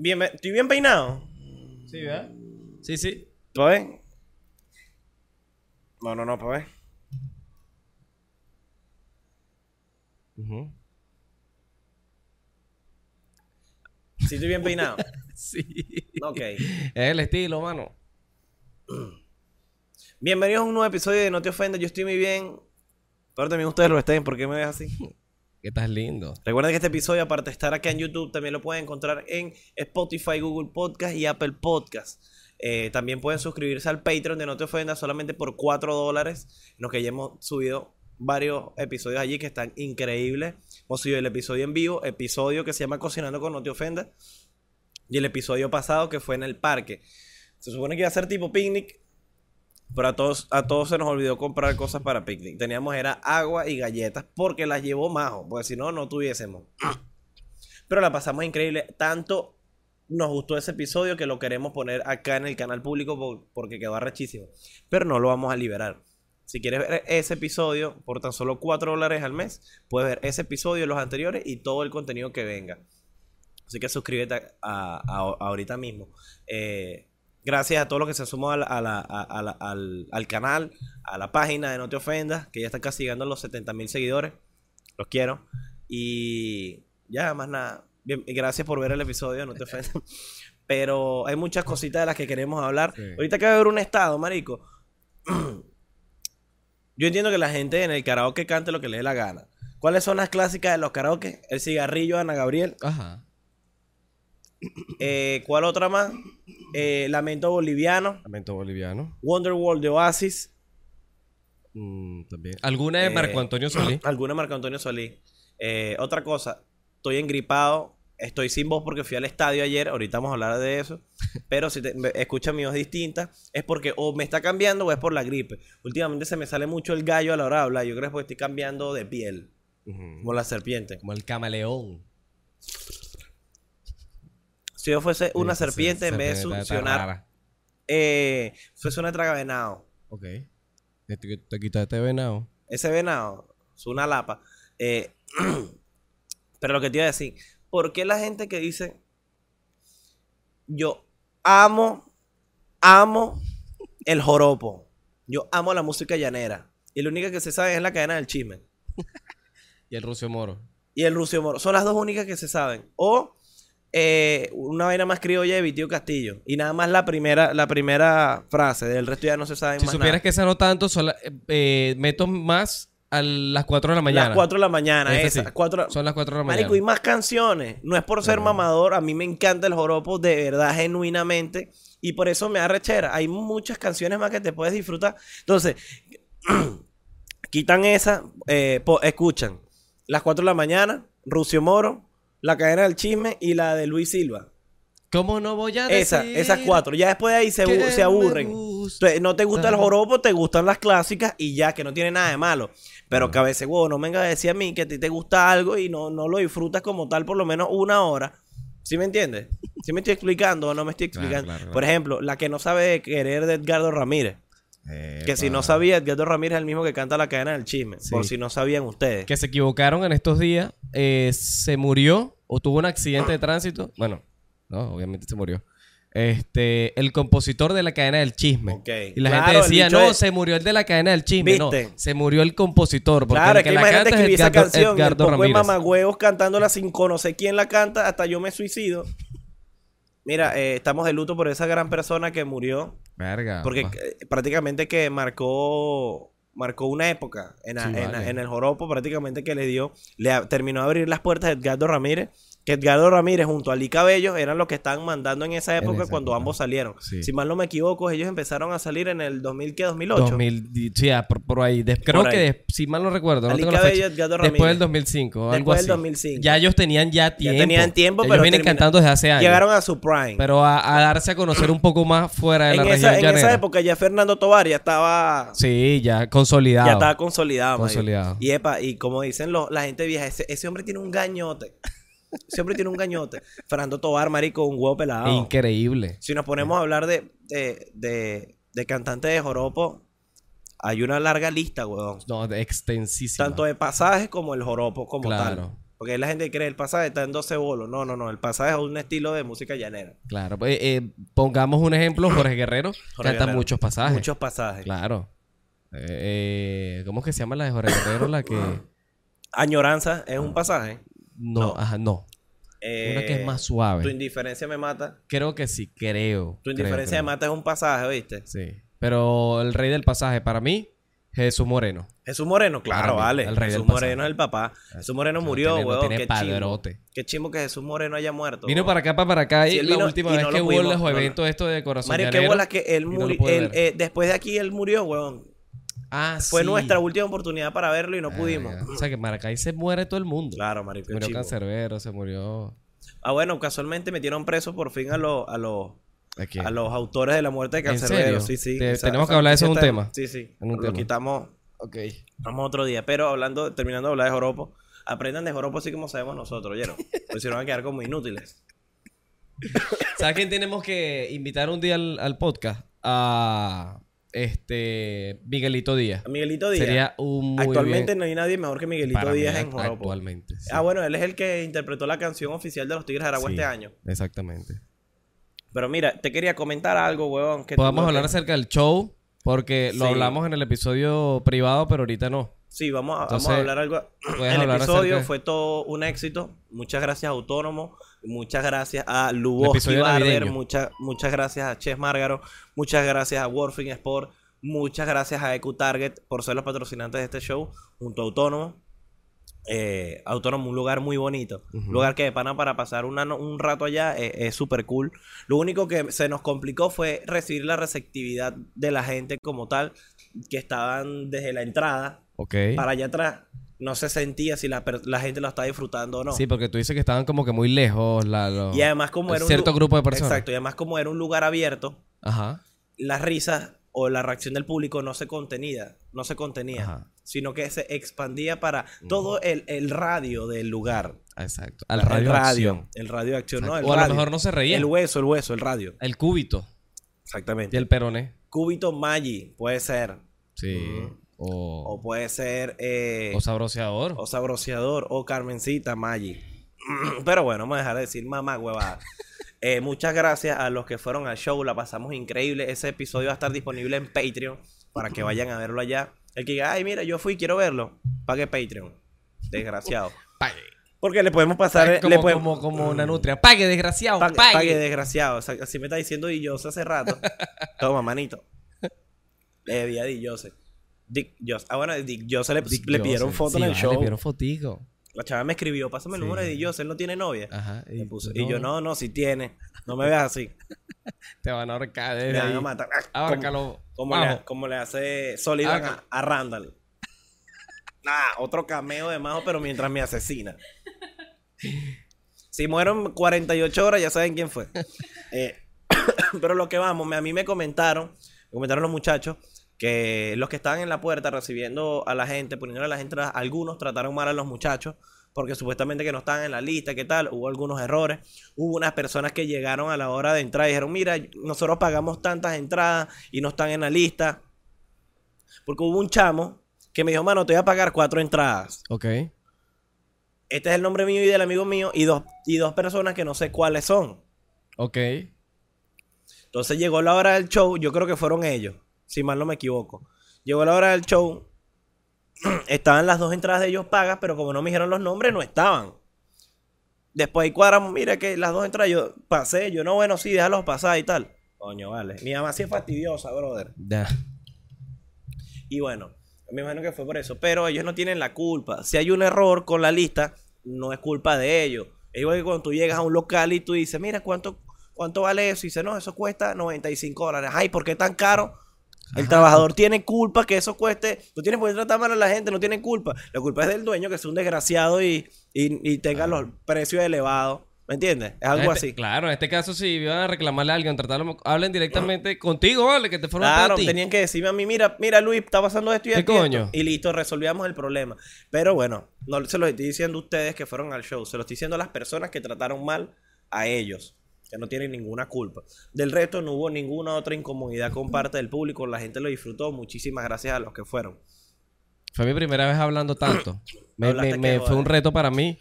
Bien, ¿Estoy bien peinado? Sí, ¿verdad? Sí, sí. ¿Tú ves? No, no, no, pues. Ujú. Sí, estoy bien peinado. Sí. ok. Es el estilo, mano. Bienvenidos a un nuevo episodio de No Te Ofendas. Yo estoy muy bien. Pero también ustedes lo estén. ¿Por qué me ves así? Que estás lindo. Recuerden que este episodio, aparte de estar acá en YouTube, también lo pueden encontrar en Spotify, Google Podcast y Apple Podcast. Eh, también pueden suscribirse al Patreon de No Te Ofendas solamente por 4 dólares. En los que ya hemos subido varios episodios allí que están increíbles. Hemos subido el episodio en vivo, episodio que se llama Cocinando con No Te Ofendas. Y el episodio pasado que fue en el parque. Se supone que iba a ser tipo picnic. Pero a todos, a todos se nos olvidó comprar cosas para picnic. Teníamos era agua y galletas porque las llevó Majo. Porque si no, no tuviésemos. Pero la pasamos increíble. Tanto nos gustó ese episodio que lo queremos poner acá en el canal público por- porque quedó arrechísimo. Pero no lo vamos a liberar. Si quieres ver ese episodio por tan solo 4 dólares al mes, puedes ver ese episodio, los anteriores y todo el contenido que venga. Así que suscríbete a- a- ahorita mismo. Eh, gracias a todos los que se sumó a la- a la- a- a la- al, al canal, a la página de No Te Ofendas, que ya está casi llegando a los 70 mil seguidores. Los quiero. Y ya, más nada. Bien, gracias por ver el episodio, No Te Ofendas. Pero hay muchas cositas de las que queremos hablar. Sí. Ahorita acaba de ver un estado, marico. Yo entiendo que la gente en el karaoke cante lo que le dé la gana. ¿Cuáles son las clásicas de los karaoke? El cigarrillo de Ana Gabriel. Ajá. Eh, ¿Cuál otra más? Eh, Lamento Boliviano. Lamento boliviano. Wonderworld de Oasis. Mm, también. ¿Alguna de Eh, Marco Antonio Solís? Alguna Marco Antonio Solís. Eh, otra cosa. Estoy engripado. Estoy sin voz porque fui al estadio ayer. Ahorita vamos a hablar de eso. Pero si te, me- escuchan mi voz distinta, es porque o me está cambiando o es por la gripe. Últimamente se me sale mucho el gallo a la hora de hablar. Yo creo que es porque estoy cambiando de piel. Como la serpiente. Como el camaleón. Si yo fuese una serpiente, se- en vez de succionar, eh, fuese una traga venado. Ok. Te, te quitas este venado. Ese venado es una lapa. Eh, pero lo que te iba a decir, ¿por qué la gente que dice, yo amo, amo el joropo, yo amo la música llanera, y la única que se sabe es la cadena del chisme, Y el Rucio Moro. y el Rucio Moro, son las dos únicas que se saben. O eh, una vaina más criolla de Vitío Castillo, y nada más la primera, la primera frase, del resto ya no se sabe Si más supieras nada. que esa no tanto, son la- eh, eh, meto más a las 4 de la mañana. Las 4 de la mañana, Esa esas, sí. cuatro- Son las 4 de la mañana. Marico, y más canciones. No es por ser mamador, a mí me encanta el joropo de verdad, genuinamente. Y por eso me da rechera. Hay muchas canciones más que te puedes disfrutar. Entonces, quitan esa, eh, po- escuchan las 4 de la mañana, Rucio Moro, la cadena del chisme y la de Luis Silva. ¿Cómo no voy a Esa, decir esas cuatro. Ya después de ahí se, que se me aburren. Entonces, no te gusta el joropo, te gustan las clásicas y ya, que no tiene nada de malo. Pero que a veces, huevo, no venga a decir a mí que a ti te gusta algo y no, no lo disfrutas como tal por lo menos una hora. ¿Sí me entiendes? ¿Sí me estoy explicando o no me estoy explicando? claro, claro. Por ejemplo, la que no sabe querer de Edgardo Ramírez. Que si no sabía, Edgardo Ramírez es el mismo que canta la cadena del chisme. Sí. Por si no sabían ustedes. Que se equivocaron en estos días. eh, se murió o tuvo un accidente de tránsito. Bueno, no, obviamente se murió. Este, el compositor de la cadena del chisme. Ok. Y la Claro, gente decía, no, es- se murió el de la cadena del chisme. ¿Viste? No, se murió el compositor. Porque Claro, el es que que la imagínate canta es escribir esa Edgardo, canción y el Edgardo poco de Ramírez. mamagüevos cantándola sin conocer quién la canta, hasta yo me suicido. Mira, eh, estamos de luto por esa gran persona que murió. Verga. Porque eh, prácticamente que marcó marcó una época en, Sí, en, la- vale. en el joropo, prácticamente que le dio, le a- terminó de abrir las puertas a Edgardo Ramírez, que Edgardo Ramírez junto a Ali Cabello eran los que estaban mandando en esa época esa cuando época. ambos salieron. Sí. Si mal no me equivoco, ellos empezaron a salir en el 2000, ¿qué? 2008. 2000, di- sí, ah, por, por ahí. Des- creo ahí. que, des- si mal no recuerdo, no tengo la fecha. Después del 2005, algo Después del así. 2005. Ya ellos tenían ya Ya tiempo. tenían tiempo, ellos pero vienen termina- cantando desde hace años. Llegaron a su prime. Pero a, a darse a conocer un poco más fuera de en la esa, región en llanera. esa época ya Fernando Tovar ya estaba Sí, ya consolidado. ya estaba consolidado. Consolidado. Y epa, y como dicen los- la gente vieja, ese, ese hombre tiene un gañote. Hombre tiene un gañote. Fernando Tovar, marico, un huevo pelado. Increíble. Si nos ponemos a hablar de, de, de, de cantantes de joropo, hay una larga lista, weón. No, extensísima. Tanto de pasajes como el joropo como Claro. tal. Porque la gente cree el pasaje está en 12 bolos. No, no, no. El pasaje es un estilo de música llanera. Claro. pues, eh, pongamos un ejemplo, Jorge Guerrero Jorge canta Guerrero. muchos pasajes. Muchos pasajes. Claro. Eh, eh, ¿Cómo es que se llama la de Jorge Guerrero? La que... Añoranza es un pasaje. No, No. ajá, no. Eh, Una que es más Tu suave. indiferencia me mata. Creo que sí, creo. Tu indiferencia creo. me mata es un pasaje, ¿viste? Sí. Pero el rey del pasaje, para mí, Jesús Moreno. Jesús Moreno, claro, mí, vale. el rey Jesús del pasaje. Moreno es el papá. Jesús Moreno murió, tiene- weón. tiene Qué padrote. Qué chimbo que Jesús Moreno haya muerto. Vino weón. para acá, para, acá. Y Sí, él la última y vez no que lo hubo pudimos- los no lo- eventos esto de Corazón Mario, qué bola que él no murió. eh, después de aquí él murió, weón. Ah, Fue sí. nuestra última oportunidad para verlo y no Ah, pudimos. ya. O sea que en Maracay se muere todo el mundo. Claro, marico. Se murió. Cancerbero, se murió... Ah, bueno, casualmente metieron presos por fin a los a los ¿A los autores de la muerte de ¿En Cancerbero. Sí, sí. Te- tenemos que hablar de eso en un tema. Sí, sí. En un lo tema. quitamos, Ok. vamos otro día. Pero hablando, terminando de hablar de Joropo, aprendan de Joropo así como sabemos nosotros, ¿oyeron? Pues si no van a quedar como inútiles. ¿Sabes quién tenemos que invitar un día al, al podcast? A este Miguelito Díaz. Miguelito Díaz. Sería un muy Actualmente bien- no hay nadie mejor que Miguelito para mí, Díaz en Joropo. Actualmente. sí. Ah, bueno, él es el que interpretó la canción oficial de los Tigres de Aragua Sí, este año. Exactamente. Pero mira, te quería comentar algo, weón. Que Podemos hablar acerca del show porque lo hablamos en el episodio privado, pero ahorita no. Sí, vamos a, Entonces, vamos a hablar algo. El hablar episodio acerca- fue todo un éxito. Muchas gracias a Autónomo. Muchas gracias a Luboski Barber. Muchas, muchas gracias a Chess Márgaro. Muchas gracias a Warfing Sport. Muchas gracias a EQ Target por ser los patrocinantes de este show. Junto a Autónomo. Eh, Autónomo, un lugar muy bonito. Un lugar que de pana para pasar una un rato allá eh, es súper cool. Lo único que se nos complicó fue recibir la receptividad de la gente como tal, que estaban desde la entrada Ok. para allá atrás. No se sentía si la, la gente lo está disfrutando o no. Sí, porque tú dices que estaban como que muy lejos. La, y además como era un cierto lu- grupo de personas. Exacto, y además como era un lugar abierto, Ajá. las risas o la reacción del público no se contenía, no se contenía, Ajá. sino que se expandía para todo el, el radio del lugar. Exacto. Al el radio. acción. el radio de acción, no, el o a lo mejor no se reía. El El, hueso, el hueso, el radio. cúbito Exactamente. y el peroné. Cúbito Maggi, puede ser. Sí. O, O puede ser eh, o sabroseador. o Sabroseador o Carmencita Maggi. Pero bueno, vamos a dejar de decir mamá huevada. Eh, muchas gracias a los que fueron al show, la pasamos increíble. Ese episodio va a estar disponible en Patreon para que vayan a verlo allá. El que diga, ay, mira, yo fui, quiero verlo, pague Patreon. Desgraciado. Pague. Porque le podemos pasar, le como, podemos, como, como una nutria. Pague, desgraciado. pague, Pague. pague, desgraciado. O sea, así me está diciendo Di Jose hace rato. Toma, manito. Le vi a. Dick Jose. Ah, bueno, Dick Jose le, Dick le pidieron Jose. foto Sí, en el vale, show. Le pidieron fotico. La chava me escribió, pásame el Sí. número de Di Jose, él no tiene novia. Ajá. Puso- Y yo, no, no, si tiene. No me veas así. Te van a ahorcar desde van a matar. Como, Ahórcalo. como le, como le hace Sullivan Ahorca- a, a Randall. Nah, otro cameo de Majo, pero mientras me asesina. Si muero 48 horas, ya saben quién fue. Eh, pero lo que vamos, me- a mí me comentaron, me comentaron los muchachos, que los que estaban en la puerta recibiendo a la gente, poniendo a la gente, algunos trataron mal a los muchachos, porque supuestamente que no estaban en la lista, ¿qué tal? Hubo algunos errores. Hubo unas personas que llegaron a la hora de entrar y dijeron, mira, nosotros pagamos tantas entradas y no están en la lista. Porque hubo un chamo que me dijo, mano, te voy a pagar cuatro entradas. Ok. Este es el nombre mío y del amigo mío y dos, y dos personas que no sé cuáles son. Ok. Entonces llegó la hora del show, yo creo que fueron ellos, si mal no me equivoco. Llegó la hora del show, estaban las dos entradas de ellos pagas, pero como no me dijeron los nombres, no estaban. Después ahí cuadramos, mira que las dos entradas yo pasé, yo no, bueno, sí, déjalos pasar y tal. Coño, vale. Mi mamá sí es fastidiosa, brother. Ya. Y bueno, me imagino que fue por eso. Pero ellos no tienen la culpa. Si hay un error con la lista, no es culpa de ellos. Es igual que cuando tú llegas a un local y tú dices, mira, ¿cuánto, cuánto vale eso? Y dice, no, eso cuesta 95 dólares. Ay, ¿por qué tan caro? El trabajador tiene culpa que eso cueste. No tienes por qué tratar mal a la gente, no tiene culpa. La culpa es del dueño que es un desgraciado y, y, y tenga los precios elevados. ¿Me entiendes? Es algo este- así. Claro, en este caso, si iban a reclamarle a alguien, tratarlo, hablen directamente contigo, vale, que te fueron Claro, ti. tenían que decirme a mí, mira, mira Luis, está pasando esto y ¿Qué esto". coño? Y listo, resolvíamos el problema. Pero bueno, no se lo estoy diciendo a ustedes que fueron al show, se lo estoy diciendo a las personas que trataron mal a ellos, que no tienen ninguna culpa. Del resto no hubo ninguna otra incomodidad con parte del público, la gente lo disfrutó, muchísimas gracias a los que fueron. Fue mi primera vez hablando tanto. Me, fue un reto para mí.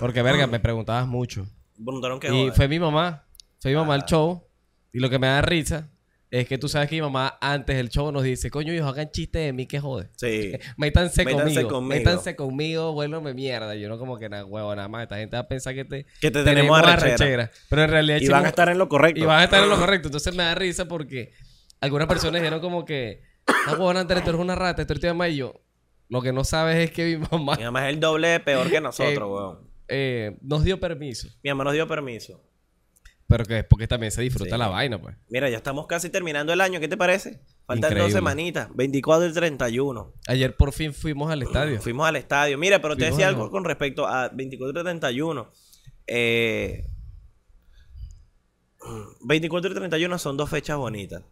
Porque, verga, me preguntabas mucho. Preguntaron que Y joder. fue mi mamá. Fue mi mamá al Ah. show. Y lo que me da risa es que tú sabes que mi mamá antes del show nos dice, coño, hijos, hagan chiste de mí que jode. Sí. Métanse, Métanse conmigo. conmigo. Métanse conmigo, vuélveme mierda. Yo no como que nada, huevo, nada más. Esta gente va a pensar que te Que te tenemos arrechera. Pero en realidad Y van a estar en lo correcto. y van a estar en lo correcto. Entonces me da risa porque algunas personas dijeron como que, no, huevón, Andrés, tú eres una rata, tú eres mamá. Y yo, lo que no sabes es que mi mamá Mi mamá es el doble de peor que nosotros, Eh, weón. eh, nos dio permiso. Mi mamá nos dio permiso. Pero que es porque también se disfruta Sí. la vaina, pues. Mira, ya estamos casi terminando el año. ¿Qué te parece? Faltan Increíble. dos semanitas. 24 y 31. Ayer por fin fuimos al estadio. Fuimos al estadio. Mira, pero te decía algo con respecto a 24 y 31. Eh, 24 y 31 son dos fechas bonitas.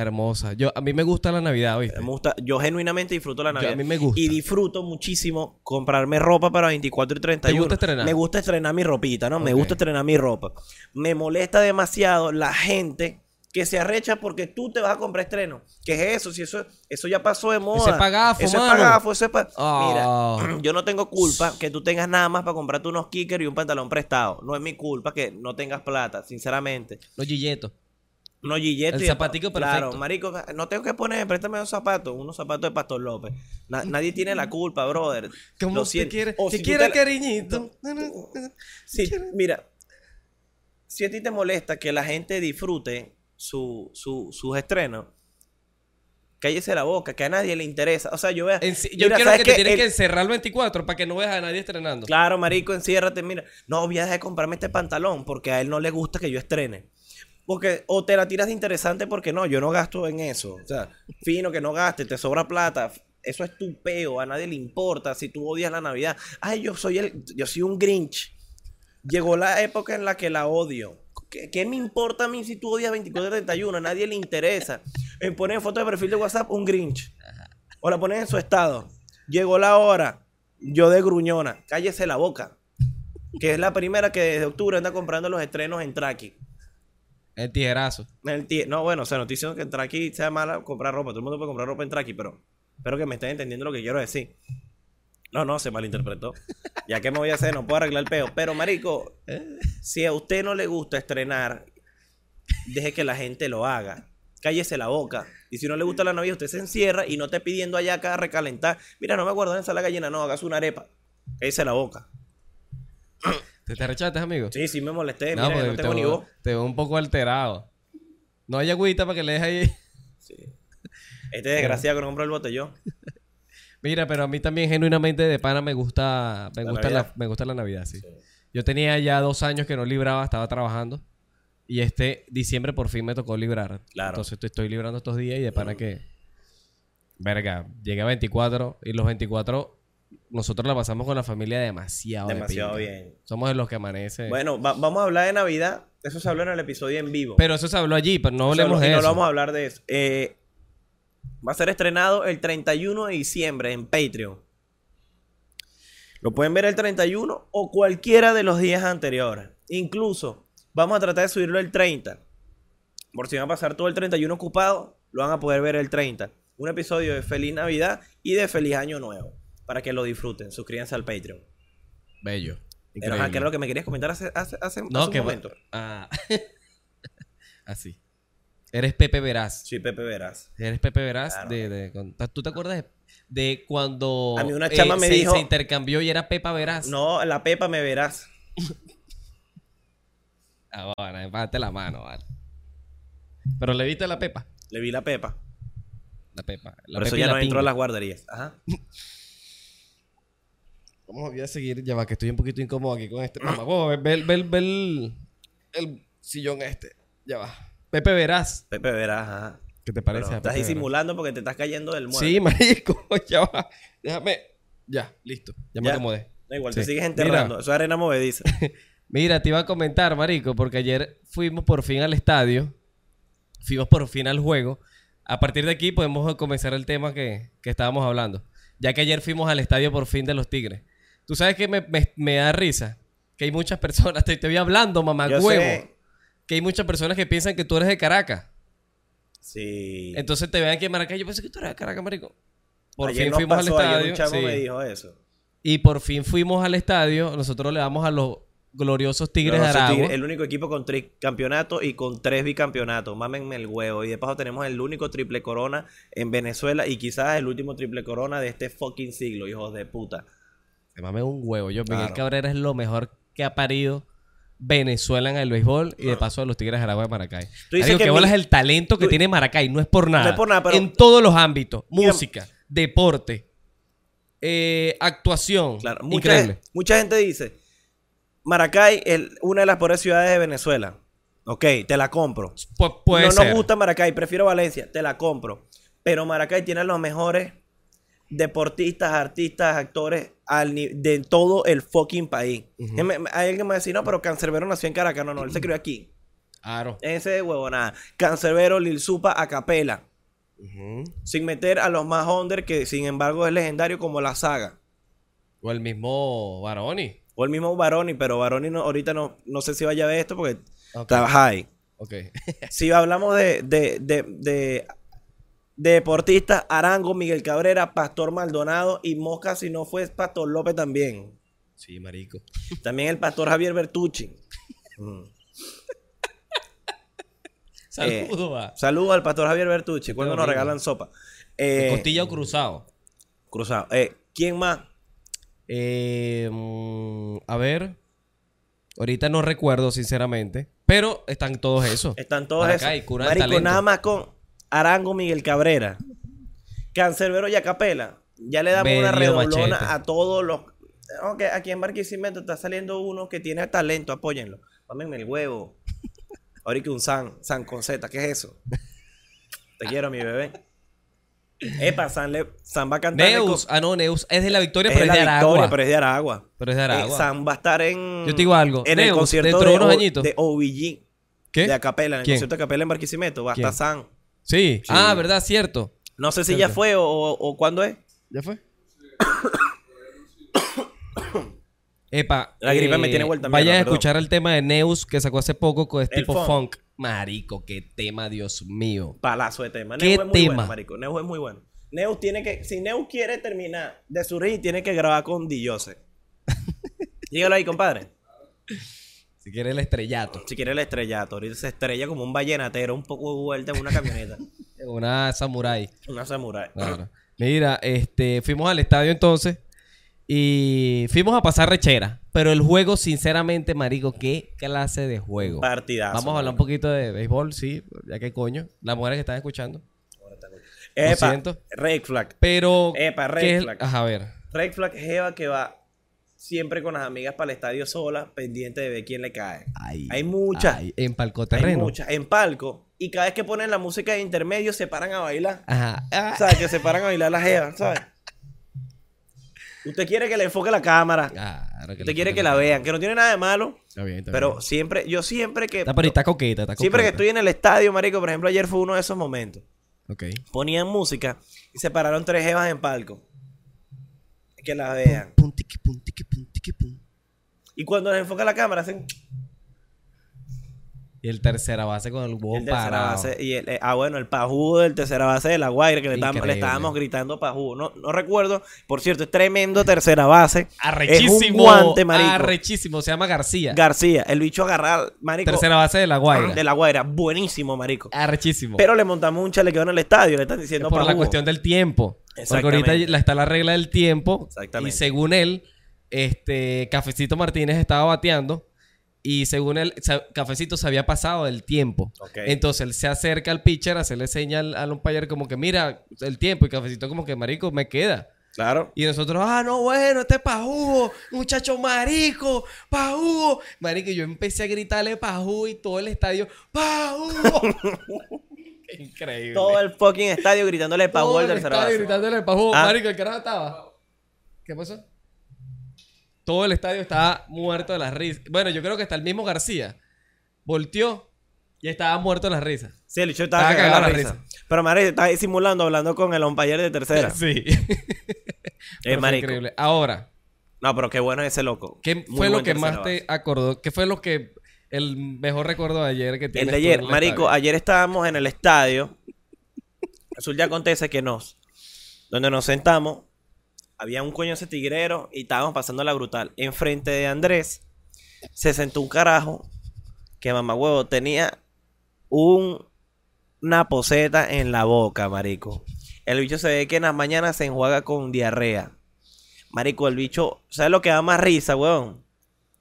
Hermosa. Yo, a mí me gusta la Navidad, ¿viste? Me gusta, yo genuinamente disfruto la Yo- Navidad. a mí me gusta. Y disfruto muchísimo comprarme ropa para 24 y 31. gusta estrenar? Me gusta estrenar mi ropita, ¿no? Me gusta estrenar mi ropa. Me molesta demasiado la gente que se arrecha porque tú te vas a comprar estreno. ¿Qué es eso? Si eso, eso ya pasó de moda. Ese es pagafo, Eso es pagafo, eso es pa- Ah. Mira, yo no tengo culpa que tú tengas nada más para comprarte unos kickers y un pantalón prestado. No es mi culpa que no tengas plata, sinceramente. Los gilletos. Unos gilletes. El zapatico Claro, perfecto. marico, no tengo que poner, préstame unos zapatos, unos zapatos de Pastor López. Na- nadie tiene la culpa, brother. ¿Cómo si quiere, te- cariñito? Mira, si a ti te molesta que la gente disfrute su, su- sus estrenos, cállese la boca, que a nadie le interesa. O sea, yo vea. En sí- yo mira, quiero ¿sabes que te tienes El- que encerrar el 24 para que no veas a nadie estrenando. Claro, marico, enciérrate, mira. No, voy a dejar de comprarme este pantalón porque a él no le gusta que yo estrene. Porque, o te la tiras de interesante porque no, yo no gasto en eso. O sea, fino que no gastes, te sobra plata. Eso es tu peo, a nadie le importa si tú odias la Navidad. Ay, yo soy el, yo soy un Grinch. Llegó la época en la que la odio. ¿Qué, me importa a mí si tú odias 24 y 31? A nadie le interesa. En poner foto de perfil de WhatsApp, un Grinch. O la pones en su estado. Llegó la hora. Yo de gruñona. Cállese la boca. Que es la primera que desde octubre anda comprando los estrenos en Traki. El tijerazo. El no, bueno, o sea, no diciendo que en Traki sea mala comprar ropa. Todo el mundo puede comprar ropa en Traki, pero espero que me estén entendiendo lo que quiero decir. No, no, se malinterpretó. Ya que me voy a hacer, no puedo arreglar el peo. Pero, marico, si a usted no le gusta estrenar, deje que la gente lo haga. Cállese la boca. Y si no le gusta la Navidad, usted se encierra y no esté pidiendo allá acá recalentar. Mira, no me acuerdo en esa la gallina, no, hagas una arepa. Cállese la boca. ¿Te, te amigo? Sí, sí me molesté. No, Mira, no tengo te, ni voz. te veo un poco alterado. No hay agüita para que le dejes ahí. Sí. Este desgraciado que no compró el botellón. Mira, pero a mí también genuinamente de pana me gusta, me La gusta la, me gusta la Navidad, sí. Yo tenía ya dos años que no libraba, estaba trabajando. Y este diciembre por fin me tocó librar. Claro. Entonces estoy librando estos días y de pana que... Verga, llegué a 24 y los 24 nosotros la pasamos con la familia demasiado bien. Somos de los que amanece. Bueno, va- vamos a hablar de Navidad. Eso se habló en el episodio en vivo. pero eso se habló allí, pero no hablemos habló- y de no eso. vamos a hablar de eso. Eh, va a ser estrenado el 31 de diciembre en Patreon. Lo pueden ver el 31 o cualquiera de los días anteriores. Incluso vamos a tratar de subirlo el 30. Por si van a pasar todo el 31 ocupado, lo van a poder ver el 30. Un episodio de Feliz Navidad y de Feliz Año Nuevo. Para que lo disfruten. Suscríbanse al Patreon. Bello. Pero, ajá, ¿qué era lo que me querías comentar hace, hace, hace, No, hace que un momento? Ah. Así. Eres Pepe Veraz. Sí, Pepe Verás. Eres Pepe Veraz Claro. de, de- ¿Tú te acuerdas de, de cuando A mí una chama me se, dijo- se intercambió y era Pepa Veraz? No, la Pepa me verás. Ah, bueno, empate la mano, vale. Pero le viste la Pepa. Le vi la Pepa. La Pepa. La Por eso Pepa y ya no entró a las guarderías. Ajá. Vamos a seguir, ya va, que estoy un poquito incómodo aquí con este. Mamá, ve, ve- ve- ve el, el sillón este. Ya va. Pepe Veraz. Pepe verás, ajá. ¿Qué te Pero parece? a estás Pepe disimulando porque te estás cayendo del mueble. Sí, marico, ya va. Déjame. Ya, listo. Ya, me acomodé. Da igual, Sí. te sigues enterrando. Eso es arena movediza. Mira, te iba a comentar, marico, porque ayer fuimos por fin al estadio. Fuimos por fin al juego. A partir de aquí podemos comenzar el tema que, que estábamos hablando. Ya que ayer fuimos al estadio por fin de los Tigres. Tú sabes que me, me- me da risa. Que hay muchas personas, te, voy hablando, mamá Yo huevo. sé. Que hay muchas personas que piensan que tú eres de Caracas. Sí. Entonces te vean aquí en Maracay. Yo pensé que tú eres de Caracas, marico. Por Ayer fin nos fuimos pasó, al ayer estadio. un chamo sí. me dijo eso. Y por fin fuimos al estadio. Nosotros le damos a los gloriosos Tigres de Aragua. El único equipo con tricampeonato y con tres bicampeonatos. Mámenme el huevo. Y de paso tenemos el único triple corona en Venezuela y quizás el último triple corona de este fucking siglo, hijos de puta. Se mame un huevo. Yo, Miguel Claro. Cabrera es lo mejor que ha parido Venezuela en el béisbol y de paso a los Tigres de Aragua de Maracay. Tú dices que que mi- bolas el talento que tú- tiene Maracay. No es por nada. es por nada, pero- En todos los ámbitos. Mira- Música, deporte, eh, actuación. Claro, mucha, Increíble. mucha gente dice, Maracay es una de las peores ciudades de Venezuela. Ok, te la compro. Pu- puede no nos gusta Maracay, prefiero Valencia, te la compro. Pero Maracay tiene los mejores deportistas, artistas, actores al de todo el fucking país. Hay alguien que me va a decir, no, pero Cancerbero nació en Caracas. No, no, él se crió aquí. Claro. Ese de huevo, nada. Cancerbero, Lil Supa, a capela. Sin meter a los más under, que sin embargo es legendario como la saga. O el mismo Baroni. O el mismo Baroni, pero Baroni no, ahorita no, no sé si vaya a ver esto porque Ok. trabaja ahí. Ok. Si hablamos de, de, de deportistas, Arango, Miguel Cabrera, Pastor Maldonado y Mosca, si no fue Pastor López también. sí, marico. También el Pastor Javier Bertucci. Mm. Saludos. Saludos al Pastor Javier Bertucci. Cuando nos regalan sopa. ¿De Eh, costilla o cruzado? cruzado. Eh, ¿Quién más? Eh, mm, a ver. Ahorita no recuerdo, sinceramente. Pero están todos esos. Están todos esos. Marico, nada más con Arango, Miguel Cabrera, Cancerbero y Acapela. Ya le damos una redoblona machete. a todos los. Ok, aquí en Barquisimeto está saliendo uno que tiene talento, apóyenlo. Pámenme el huevo. Ahorita un San, San con Z, ¿qué es eso? Te quiero, mi bebé. Epa, San, le, San va a cantar. Neus. Ah, no, Neus. Es de la Victoria, es pero de es de Aragua. Victoria, pero es de Aragua. Pero es de Eh, Aragua. San va a estar en. Yo te digo algo. En el concierto de, de O- de OVG. ¿Qué? De Acapela, en el concierto de Acapela en Barquisimeto. Va a estar San. Sí. Sí. Ah, verdad, cierto. No sé si Cierto. ya fue o, o- cuándo es. ¿Ya fue? Epa. La gripe eh, me tiene vuelta Vaya mierda, a escuchar el tema de Neus que sacó hace poco con este tipo funk. funk. Marico, qué tema, Dios mío. Palazo de tema. ¿Qué Neus es muy tema? bueno, marico. Neus es muy bueno. Neus tiene que... Si Neus quiere terminar de surgir, tiene que grabar con Dillose. Dígalo ahí, compadre. Si quieres el estrellato. Si quiere el estrellato. Ahorita se estrella como un vallenatero un poco de vuelta en una camioneta. Una samurai. una samurai. Claro. Mira, este, fuimos al estadio entonces y fuimos a pasar rechera. Pero el juego, sinceramente, marico, qué clase de juego. Partidazo. Vamos a hablar un poquito de béisbol, sí, ya que coño. Las mujeres que están escuchando. Epa, siento. Red flag. Pero. Epa, red ¿qué es- flag. Ajá, a ver. Red flag es Jeva que va siempre con las amigas para el estadio sola, pendiente de ver quién le cae. Hay muchas. Ay, en Hay palcoterreno. muchas. En palco. Y cada vez que ponen la música de intermedio, se paran a bailar. Ajá. Ah. ¿Sabes? Que se paran a bailar las jevas, ¿sabes? Usted quiere que le enfoque la cámara. Claro que Usted quiere que la vean. Que no tiene nada de malo. Está bien, está Pero bien. siempre, yo siempre que. Está, pero está coqueta, está coqueta. Siempre que estoy en el estadio, marico, por ejemplo, ayer fue uno de esos momentos. Ok. Ponían música y se pararon tres jevas en palco. Que la vean. Pum, pum, pum. Y cuando les enfoca la cámara, hacen. Y el tercera base con el huevo el tercera parado. base. Y el, eh, ah, bueno, el pajudo del tercera base de la Guaira, que le, estábamos- le estábamos gritando pajudo. No, no recuerdo. Por cierto, es tremendo tercera base. Arrechísimo. Es un guante, marico. Arrechísimo. Se llama García. García, el bicho agarrar, marico. Tercera base de la Guaira. De la Guaira. Buenísimo, marico. Arrechísimo. Pero le montamos un chalequeo en el estadio. Le están Es diciendo por la cuestión del tiempo. Porque ahorita la- está la regla del tiempo. Exactamente. Y según él, este Cafecito Martínez estaba bateando. Y según él, sa- Cafecito se había pasado del tiempo. Entonces él se acerca al pitcher, hacerle señal al umpire como que mira el tiempo. Y Cafecito como que, marico, me queda. Claro. Y nosotros, ah, no, bueno, este es pajugo, muchacho marico, pajugo. Marico, y yo empecé a gritarle pajugo y todo el estadio, pajugo. Qué Increíble. Todo el fucking estadio gritándole Todo al el tercera estadio gritándole pajugo. Ah. Marico, el carajo estaba. ¿Qué pasó? Todo el estadio estaba muerto de las risas. Bueno, yo creo que hasta el mismo García volteó y estaba muerto de las risas. Sí, el bicho estaba, Estaba cagado la risa. Pero, marico, estaba simulando, hablando con el umpire de tercera. Sí. Es fue marico. increíble. Ahora, No, pero qué bueno es ese loco. ¿qué Muy fue lo que más te acordó? ¿Qué fue lo que el mejor recuerdo de ayer que El tienes de tú ayer, el marico, estadio? ayer estábamos en el estadio. Resulta y acontece que nos, donde nos sentamos, había un coño ese tigrero y estábamos pasando la brutal. Enfrente de Andrés se sentó un carajo que mamá huevo tenía un, una poseta en la boca, marico. El bicho se ve que en las mañanas se enjuaga con diarrea. Marico, el bicho, ¿sabes lo que da más risa, weón?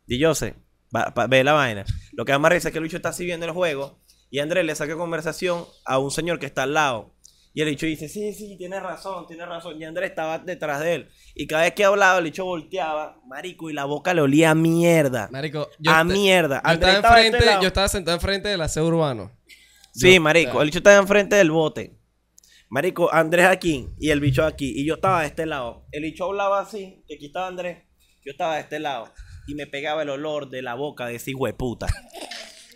Y yo sé, va- ve la vaina. Lo que da más risa es que el bicho está así viendo el juego y Andrés le saca conversación a un señor que está al lado. Y el bicho dice, sí, sí, tienes razón, tienes razón. Y Andrés estaba detrás de él. Y cada vez que hablaba, el bicho volteaba, marico, y la boca le olía a mierda. Marico, a est- mierda. Yo estaba, estaba de este enfrente, yo estaba sentado enfrente del aseo urbano. Sí, Yo- marico, el bicho estaba enfrente del bote. Marico, Andrés aquí y el bicho aquí. Y yo estaba de este lado. El bicho hablaba así, que aquí estaba Andrés. Yo estaba de este lado. Y me pegaba el olor de la boca de ese hueputa.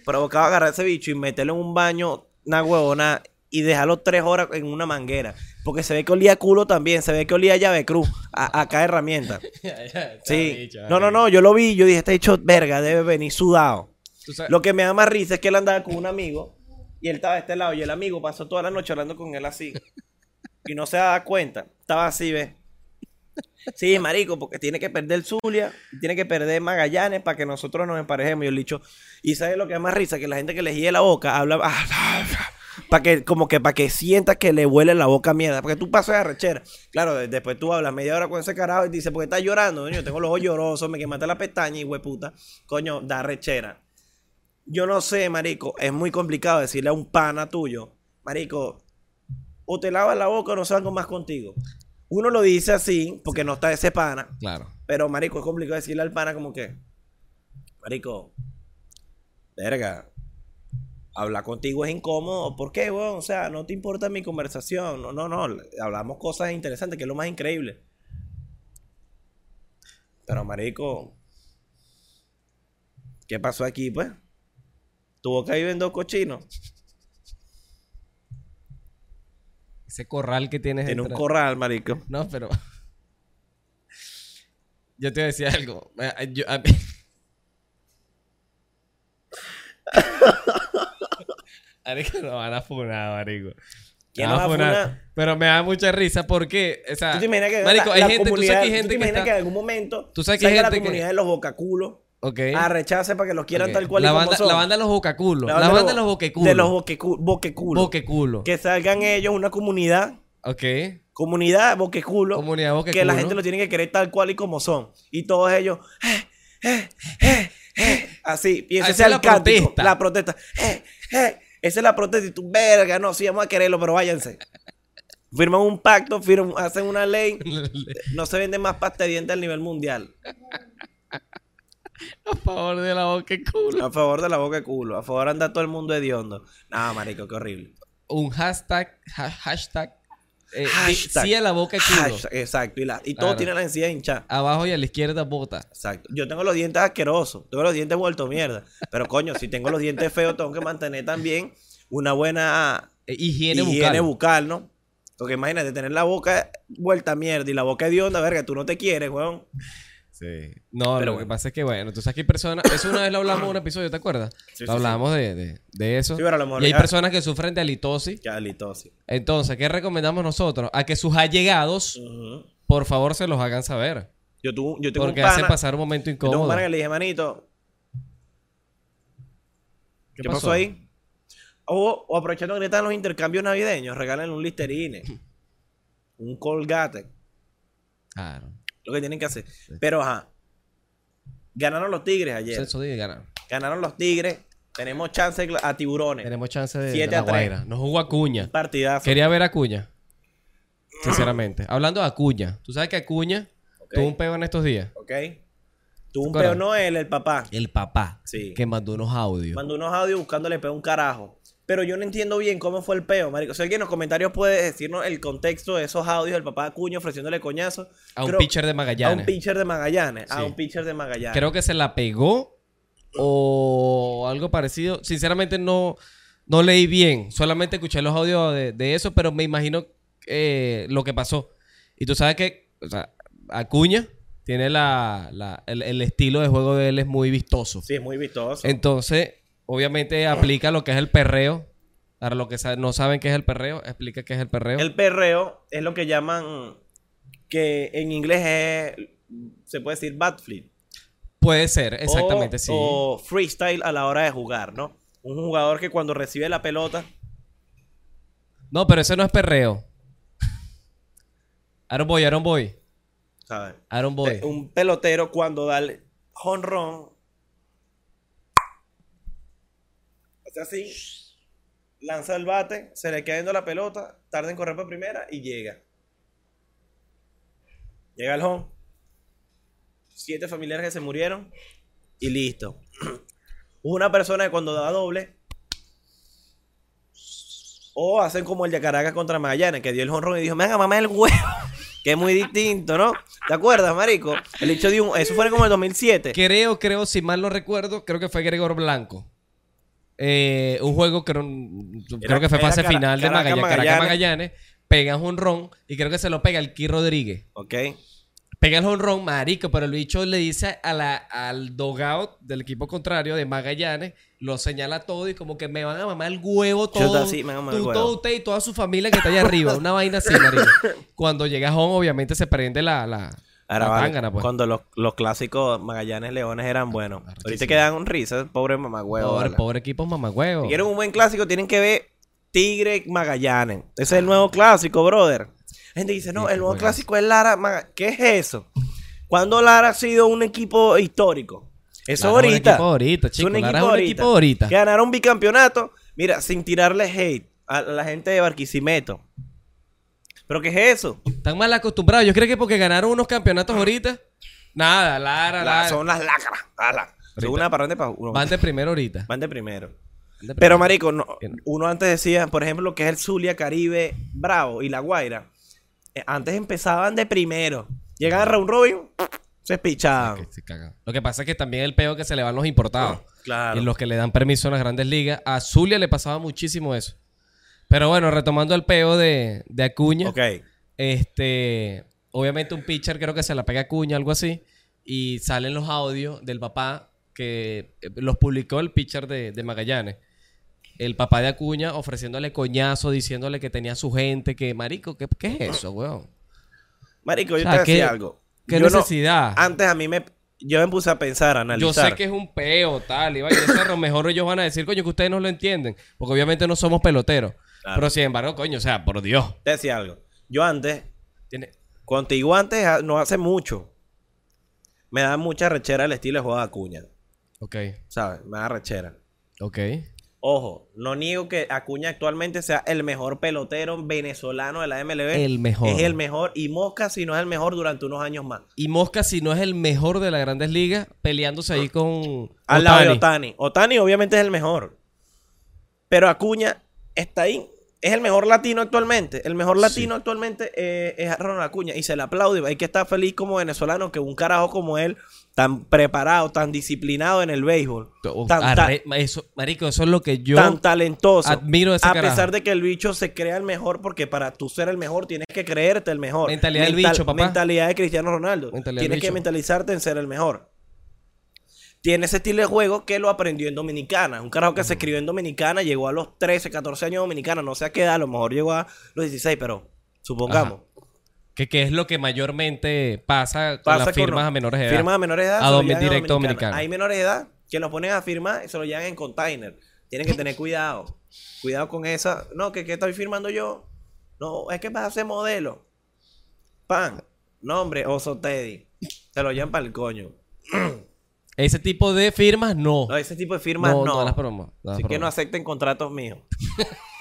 Provocaba agarrar ese bicho y meterlo en un baño, una huevona, y dejarlo tres horas en una manguera. Porque se ve que olía a culo también. Se ve que olía a llave cruz. A, acá herramienta. ya, ya, Sí. No, no, no. Yo lo vi. Yo dije, este bicho, verga, debe venir sudado. Lo que me da más risa es que él andaba con un amigo y él estaba de este lado y el amigo pasó toda la noche hablando con él así. Y no se daba cuenta. Estaba así, ¿ves? Sí, marico, porque tiene que perder Zulia, tiene que perder Magallanes para que nosotros nos emparejemos. Y el dicho, y sabes lo que da más risa, que la gente que le gie la boca habla para que como que para que sienta que le huele la boca mierda, porque tú pasas de arrechera. Claro, de- después tú hablas media hora con ese carajo y dices, "¿Por qué estás llorando? Yo tengo los ojos llorosos, me quemaste la pestaña y hueputa." Coño, da arrechera. Yo no sé, marico, es muy complicado decirle a un pana tuyo, marico, o te lavas la boca o no salgo más contigo. Uno lo dice así porque no está ese pana, Claro. pero marico, es complicado decirle al pana como que, marico, verga, hablar contigo es incómodo. ¿Por qué, weón? O sea, no te importa mi conversación. No, no, no. Hablamos cosas interesantes, que es lo más increíble. Pero, marico, ¿qué pasó aquí, pues? Tuvo que vivir en dos cochinos. Ese corral que tienes En un corral, marico. No, pero. Yo te voy a decir algo. Yo- a mí- Marico, no van a funar, marico. ¿Quién No nos va a funar? Pero me da mucha risa porque, o sea, ¿Tú te imaginas que marico, la, hay la gente, tú sabes que hay ¿tú gente te que imaginas está, que en algún momento Tú sabes que hay gente la que- comunidad de los bocaculos ok, a rechace para que los quieran tal cual y la como banda, son? la banda de los bocaculos, la, La banda, de los boqueculos, De los boquecu- boqueculos. Que salgan ellos una comunidad, ok, comunidad boqueculo, comunidad boqueculo, que la gente lo tiene que querer tal cual y como son. Y todos ellos, eh, eh, eh, eh, así, y ese es el la protesta. La protesta. eh, eh, esa es la protesta y tú, verga, no, sí vamos a quererlo, pero váyanse. Firman un pacto, firman, hacen una ley, no se vende más pasta de dientes a nivel mundial. a favor de la boqueculo. A favor de la boca de culo, a favor anda todo el mundo hediondo. No, marico, qué horrible. Un hashtag, ha- hashtag, eh, Hashtag. sí a la boca culo. Hashtag, exacto, y, la, y todo Claro. tiene la encía hinchada. Abajo y a la izquierda bota. Exacto. Yo tengo los dientes asquerosos, tengo los dientes vueltos mierda. Pero coño, si tengo los dientes feos, tengo que mantener también una buena Eh, higiene, higiene bucal. bucal, ¿no? Porque imagínate tener la boca vuelta mierda y la boca hedionda, verga, tú no te quieres, weón. Sí. No, Pero lo que pasa es que, bueno, entonces aquí hay personas... Eso una vez lo hablamos en un episodio, ¿te acuerdas? Sí, sí, Lo hablamos de, de, de eso. Sí, pero a lo mejor y hay ya- personas que sufren de halitosis. Ya, litosis. Entonces, ¿qué recomendamos nosotros? A que sus allegados, Ujú. por favor, se los hagan saber. Yo, tuve, yo tengo Porque un pana, hacen pasar un momento yo tengo un incómodo. pana que le dije, manito, ¿qué, pasó? ahí? O, o aprovechando que están los intercambios navideños, regalen un Listerine, un Colgate, Claro. Lo que tienen que hacer. Pero, ajá, ganaron los Tigres ayer. Eso. Ganaron los Tigres. Tenemos chance a tiburones. Tenemos chance de, de Siete la a tres. Guaira. Nos jugó Acuña. Partidazo. Quería ver a Acuña. Sinceramente. Hablando de Acuña. ¿Tú sabes que Acuña tuvo un peo en estos días? ¿Ok? Tuvo un peo, no él, el papá. El papá. Sí. Que mandó unos audios. Mandó unos audios buscándole peo a un carajo. Pero yo no entiendo bien cómo fue el peo, marico. Si alguien en los comentarios puede decirnos el contexto de esos audios del papá Acuña ofreciéndole coñazo. A un pitcher de A un Magallanes. pitcher de Magallanes. A un pitcher de Magallanes. Creo que se la pegó o algo parecido. Sinceramente no, no leí bien. Solamente escuché los audios de, de eso, pero me imagino eh, lo que pasó. Y tú sabes que o sea, Acuña tiene la, la- el, el estilo de juego de él es muy vistoso. Sí, es muy vistoso. Entonces, obviamente aplica lo que es el perreo. Para los que no saben qué es el perreo, explica qué es el perreo. El perreo es lo que llaman que en inglés es, se puede decir bat flip. Puede ser, exactamente, o, sí. O freestyle a la hora de jugar, ¿no? Un jugador que cuando recibe la pelota, No, pero ese no es perreo. Aaron Boy, Aaron Boy. ¿sabes? Aaron Boy. Eh, Un pelotero cuando da el jonrón, hace así, lanza el bate, se le queda yendo la pelota, tarda en correr para primera y llega. Llega el home. Siete familiares que se murieron y listo. Una persona que cuando da doble o hacen como el de Caracas contra Magallanes, que dio el jonrón y dijo, me haga mamá el huevo. Que es muy distinto, ¿no? ¿Te acuerdas, marico? El hecho de un... Eso fue como el 2007. Creo, creo, si mal no recuerdo, creo que fue Gregor Blanco. Eh, un juego que era un- creo que fue fase Cara- final de Magallanes. Caracas Magallanes. Magallanes. Pegan un ron y creo que se lo pega el Ki Rodríguez. ¿Ok? Pega el honrón, marico, pero el bicho le dice a la, al dogout del equipo contrario de Magallanes, lo señala todo y como que me van a mamar el huevo todo. sí, me van a mamar el tú, huevo. todo usted y toda su familia que está allá arriba. Una vaina así, marico. Cuando llega home, obviamente se prende la, la, Ahora pues. Cuando los, los clásicos Magallanes Leones eran buenos. Ahorita quedan un risa, pobre mamagüevo. pobre, pobre equipo mamagüevo. Si quieren un buen clásico, tienen que ver Tigre Magallanes. Ese es el nuevo clásico, brother. La gente dice, no, el nuevo clásico es Lara. Maga- ¿Qué es eso? ¿Cuándo Lara ha sido un equipo histórico? Eso Lara es un ahorita. equipo ahorita, Es chico. un Lara equipo es un ahorita. equipo ahorita. Que ganaron un bicampeonato. Mira, sin tirarle hate a la gente de Barquisimeto. ¿Pero qué es eso? Están mal acostumbrados. Yo creo que porque ganaron unos campeonatos ahorita. Nada, Lara, La- Lara. son las lacras. ala. Son Ahorita. una para uno. Van de primero ahorita. Van de primero. Pero, marico, no- uno antes decía, por ejemplo, que es el Zulia, Caribe, Bravo y La Guaira. eh, antes empezaban de primero. Llegaban a Round Robin, se pichaban. Que se cagan. Lo que pasa es que también el peo que se le van los importados. Claro. Y los que le dan permiso a las grandes ligas. A Zulia le pasaba muchísimo eso. Pero bueno, retomando el peo de, de Acuña. Ok. Este, obviamente un pitcher creo que se la pega a Acuña, algo así. Y salen los audios del papá que eh, los publicó el pitcher de, de Magallanes. El papá de Acuña ofreciéndole coñazo, diciéndole que tenía su gente, que marico, ¿qué, qué es eso, weón? Marico, yo O sea, te decía ¿qué- algo. ¿Qué Yo no- necesidad? antes a mí me... Yo me puse a pensar, a Yo analizar. sé que es un peo, tal, y vaya, a lo mejor ellos van a decir, coño, que ustedes no lo entienden, porque obviamente no somos peloteros. Claro. Pero sin embargo, coño, o sea, por Dios. Te decía algo. Yo antes, Tiene... contigo antes, a- no hace mucho, me da mucha rechera el estilo de juego de Acuña. Ok, ¿Sabes? Me da rechera. ok. Ojo, no niego que Acuña actualmente sea el mejor pelotero venezolano de la MLB. El mejor. Es el mejor. Y Mosca, si no es el mejor, durante unos años más. Y Mosca, si no es el mejor de las grandes ligas, peleándose ahí con Al lado de. Otani. Otani obviamente es el mejor. Pero Acuña está ahí. Es el mejor latino actualmente. El mejor latino actualmente eh, es Ronald Acuña. Y se le aplaude. Hay que estar feliz como venezolano que un carajo como él, tan preparado, tan disciplinado en el béisbol, Oh, tan, arre- eso, marico, eso es lo que yo tan talentoso. admiro ese A carajo. pesar de que el bicho se crea el mejor, porque para tú ser el mejor tienes que creerte el mejor. Mentalidad del bicho, papá. Mentalidad de Cristiano Ronaldo. Mentalidad tienes que mentalizarte en ser el mejor. Tiene ese estilo de juego que lo aprendió en Dominicana. Un carajo que se escribió en Dominicana, llegó a los 13, 14 años Dominicana, no sé a qué edad, a lo mejor llegó a los 16, pero supongamos. que, que es lo que mayormente pasa con Pasa las con- firmas a menores de edad. Firmas a menores de edad. A directo a. Dominicana. Hay menores de edad que los ponen a firmar y se lo llevan en container. Tienen que tener cuidado. Cuidado con esa. No, que, que estoy firmando yo. No, es que vas a ser modelo. Pan. Nombre, Oso Teddy. Se lo llevan para el coño. Ese tipo de firmas no. No, ese tipo de firmas no, no. no las promos. no Así que no acepten contratos míos.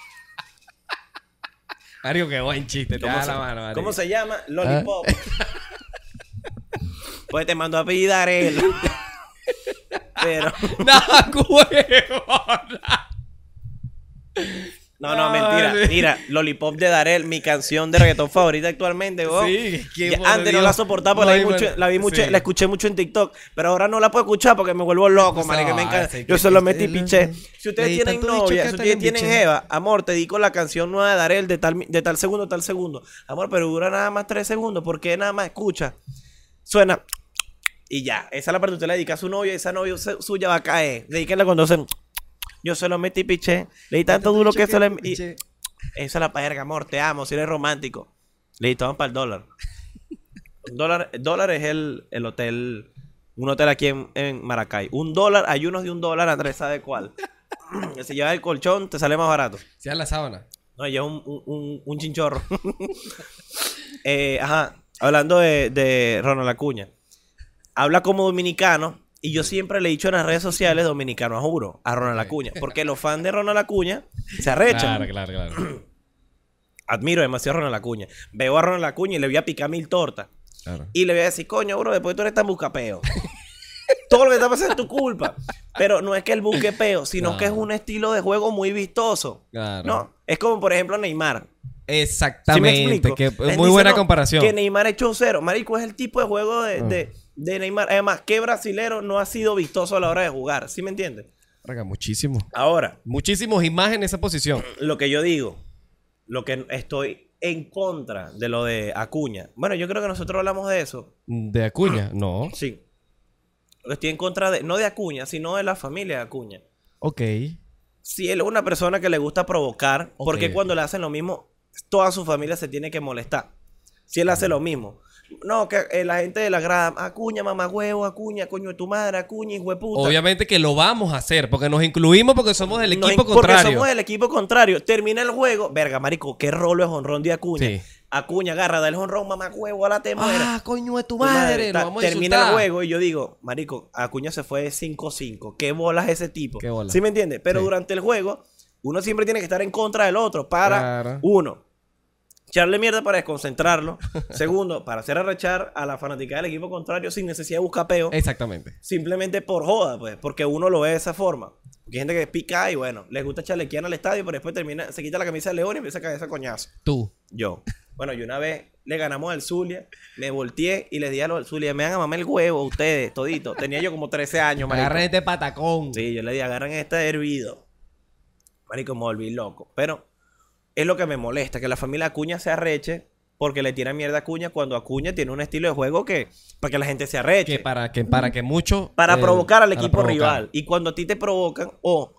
Marico, qué buen chiste. Te ¿Cómo, se, la mano. ¿Cómo se llama? Lollipop. Ah. pues te mando a pedir él. Pero. ¡No, huevona! No, no, mentira. vale. Mira, Lollipop de Darel, mi canción de reggaetón favorita actualmente, weón. Sí, qué Ya antes no la soportaba porque No la, vi mucho, la vi mucho, sí. la escuché mucho en TikTok, pero ahora no la puedo escuchar porque me vuelvo loco, No, marico, me encanta. Yo que- se lo que- metí que- piché. Si ustedes tienen novia, que si ustedes tienen jeva, amor, te dedico la canción nueva de Darel de tal, de tal segundo, tal segundo. Amor, pero dura nada más tres segundos, ¿por qué nada más escucha? Suena y ya. Esa es la parte que usted le dedica a su novia, esa novia su- suya va a caer. Dedíquenla cuando se... Yo se lo metí piché. Le di tanto duro que se le... y- esa es la verga, amor, te amo, si eres romántico. Listo, vamos para el dólar. Un dólar, dólar es el, el hotel, un hotel aquí en, en Maracay. Un dólar, hay unos de un dólar, Andrés sabe cuál. Que si llevas el colchón, te sale más barato. Sea la sábana. No, lleva un, un, un- un chinchorro. Eh, ajá, hablando de, de Ronald Acuña. Habla como dominicano y yo siempre le he dicho en las redes sociales dominicano a juro a Ronald Acuña. Porque los fans de Ronald Acuña se arrechan. Claro, claro, claro. Admiro demasiado a Ronald Acuña. Veo a Ronald Acuña y le voy a picar mil tortas. claro. Y le voy a decir, coño, bro, después tú eres tan buscapeo. Todo lo que está pasando es tu culpa. Pero no es que el busque peo, sino No. que es un estilo de juego muy vistoso. Claro. No, es como por ejemplo Neymar. ¿Sí me Exactamente. explico? que, muy buena comparación. Que Neymar ha hecho un cero. Marico, es el tipo de juego de, Ah. de- de Neymar. Además, ¿qué brasilero no ha sido vistoso a la hora de jugar? ¿Sí me entiendes? Verga, muchísimo. Ahora, Muchísimos imágenes en esa posición. lo que yo digo, lo que estoy en contra de lo de Acuña. Bueno, yo creo que nosotros hablamos de eso. ¿De Acuña? No. Sí. Estoy en contra de, no de Acuña, sino de la familia de Acuña. Ok. Si él es una persona que le gusta provocar, porque cuando le hacen lo mismo, toda su familia se tiene que molestar. Si él hace lo mismo. No, que eh, la gente de la grada, Acuña, mamá huevo, Acuña, coño de tu madre, Acuña, hijo de puta. Obviamente que lo vamos a hacer porque nos incluimos porque somos del equipo in- Porque contrario. somos del equipo contrario. Termina el juego. Verga, marico, qué rolo es honrón de Acuña. Sí. Acuña, agarra del honrón, mamá huevo, a la te muera. Ah, coño de tu Tu madre. vamos a termina el juego y yo digo, marico, Acuña se fue de 5-5. ¿Qué bolas ese tipo? Qué bola. ¿Sí me entiendes? Pero Sí. durante el juego, uno siempre tiene que estar en contra del otro para, Claro. uno, echarle mierda para desconcentrarlo. Segundo, para hacer arrechar a la fanática del equipo contrario sin necesidad de buscar peo. Exactamente. Simplemente por joda, pues, porque uno lo ve de esa forma. Porque hay gente que pica y bueno, les gusta chalequear al estadio, pero después termina, se quita la camisa de león y empieza a caer ese coñazo. Tú. Yo. Bueno, yo una vez le ganamos al Zulia, me volteé y les di a los del Zulia, me van a mamar el huevo ustedes, todito. Tenía yo como 13 años, marico. Agarren este patacón. Sí, yo le di, agarran este hervido. Marico, me volví loco. Pero es lo que me molesta, que la familia Acuña se arreche porque le tira mierda a Acuña cuando Acuña tiene un estilo de juego que, para que la gente se arreche. Que para que, para que mucho. para eh, provocar al equipo provocar. rival. Y cuando a ti te provocan, o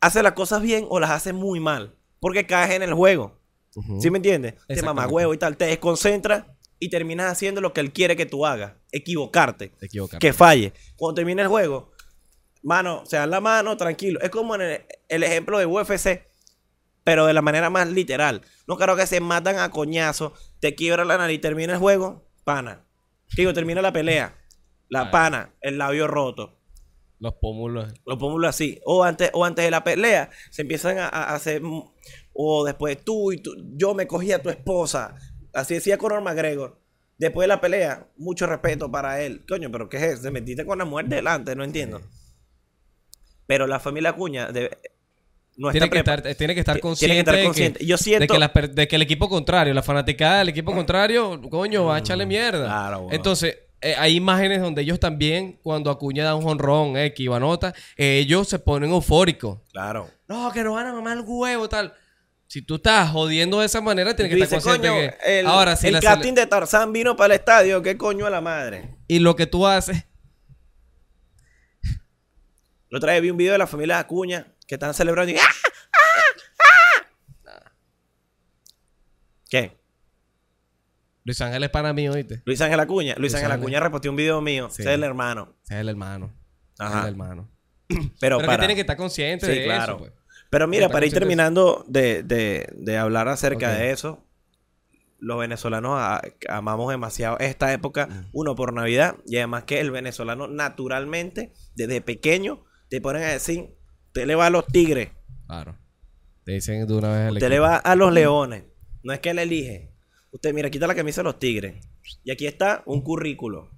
hace las cosas bien o las hace muy mal. Porque caes en el juego. ¿Sí me entiendes? Te mamá huevo y tal. Te desconcentras y terminas haciendo lo que él quiere que tú hagas. Equivocarte. Te equivocas. Que falle. Cuando termina el juego, mano, se dan la mano, tranquilo. Es como en el, el ejemplo de UFC, pero de la manera más literal. No creo que se matan a coñazo, te quiebra la nariz, termina el juego, pana. Digo, termina la pelea. La pana, el labio roto. Los pómulos. Lo pongo así. O antes, o antes de la pelea, se empiezan a, a hacer. O después tú y tú. Yo me cogí a tu esposa. Así decía Conor McGregor. Después de la pelea, mucho respeto para él. Coño, pero ¿qué es? Te metiste con la mujer delante, no entiendo. Pero la familia Acuña debe- no Tiene está que, estar, tiene que estar Tiene que consciente. de que-. Yo De siento. que, la de que el equipo contrario, la fanaticada del equipo contrario, coño, va a echarle mierda. Mm, claro, weón. Entonces, eh, hay imágenes donde ellos también, cuando Acuña da un jonrón, X, Ivanota, eh, ellos se ponen eufóricos. Claro. No, que nos van a mamar el huevo, tal. Si tú estás jodiendo de esa manera, tienes que estar consciente coño, que... el, Ahora, si el casting de Tarzán vino para el estadio. ¿Qué coño a la madre? Y lo que tú haces... La otra vez vi un video de la familia Acuña que están celebrando y ¡Ah! ¡Ah! ¿Qué? Luis Ángel es para mí, oíste. Luis Ángel Acuña. Luis Luis Ángel. Acuña reposteó un video mío. Sí. Ese es el hermano. Ese es el hermano. Ajá. Es el hermano. Pero, Pero que para... tienen que estar conscientes Sí, de claro. eso, pues. Pero mira, para ir terminando de, de- de hablar acerca de eso, los venezolanos a- amamos demasiado esta época, Mm. uno por Navidad, y además que el venezolano naturalmente, desde pequeño, te ponen a decir, usted le va a los tigres, Claro. Te dicen de una vez usted le va a los leones, no es que él elige. Usted, mira, quita la camisa de los tigres. Y aquí está un currículo.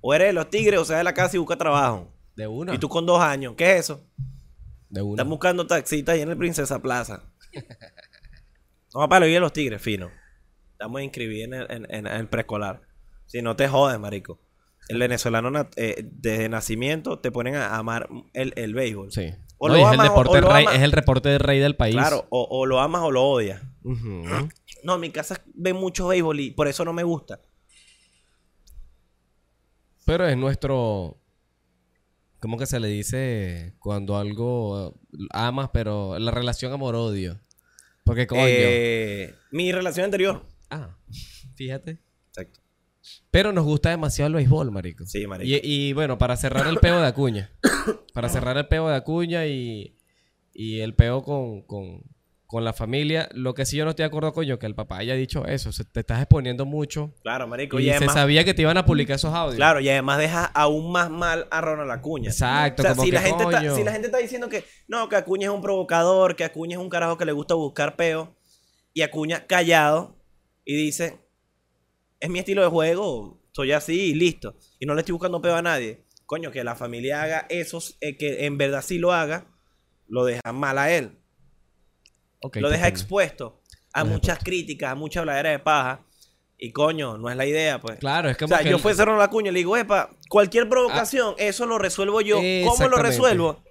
O eres de los tigres o sea de la casa y busca trabajo. De una. Y tú con dos años, ¿qué es eso? De una. Están buscando taxistas ahí en el Princesa Plaza. Vamos para ir a los tigres, fino. Estamos inscribidos en el, en- en- el preescolar. Si no te jodes, marico. El venezolano eh, desde nacimiento te ponen a amar el, el béisbol. Sí. O No, lo es, el amas o- deporte o lo rey, amas. es el reporte del rey del país. Claro, o, o lo amas o lo odias. No, en mi casa ve mucho béisbol y por eso no me gusta. Pero es nuestro. ¿Cómo que se le dice cuando algo amas, pero la relación amor-odio? Porque coño. Eh, mi relación anterior. Ah, fíjate. Pero nos gusta demasiado el béisbol, marico. Sí, marico. Y, y, bueno, para cerrar el peo de Acuña. para cerrar el peo de Acuña y, y el peo con, con, con la familia. Lo que sí yo no estoy de acuerdo, coño, que el papá haya dicho eso. Se- te estás exponiendo mucho. Claro, marico. Y Y, se sabía que te iban a publicar esos audios. claro, y además deja aún más mal a Ronald Acuña. Exacto, O sea, como si que la, gente está, si la gente está diciendo que no, que Acuña es un provocador, que Acuña es un carajo que le gusta buscar peo, y Acuña callado y dice, es mi estilo de juego, soy así y listo. Y no le estoy buscando peo a nadie. Coño, que la familia haga eso, eh, que en verdad sí lo haga, lo deja mal a él. Lo deja expuesto a muchas críticas, a mucha habladera de paja. Y coño, no es la idea, pues. Claro, es O como sea, que yo el- fuese Ronald Acuña y le digo, epa, cualquier provocación, eso lo resuelvo yo. ¿Cómo lo resuelvo?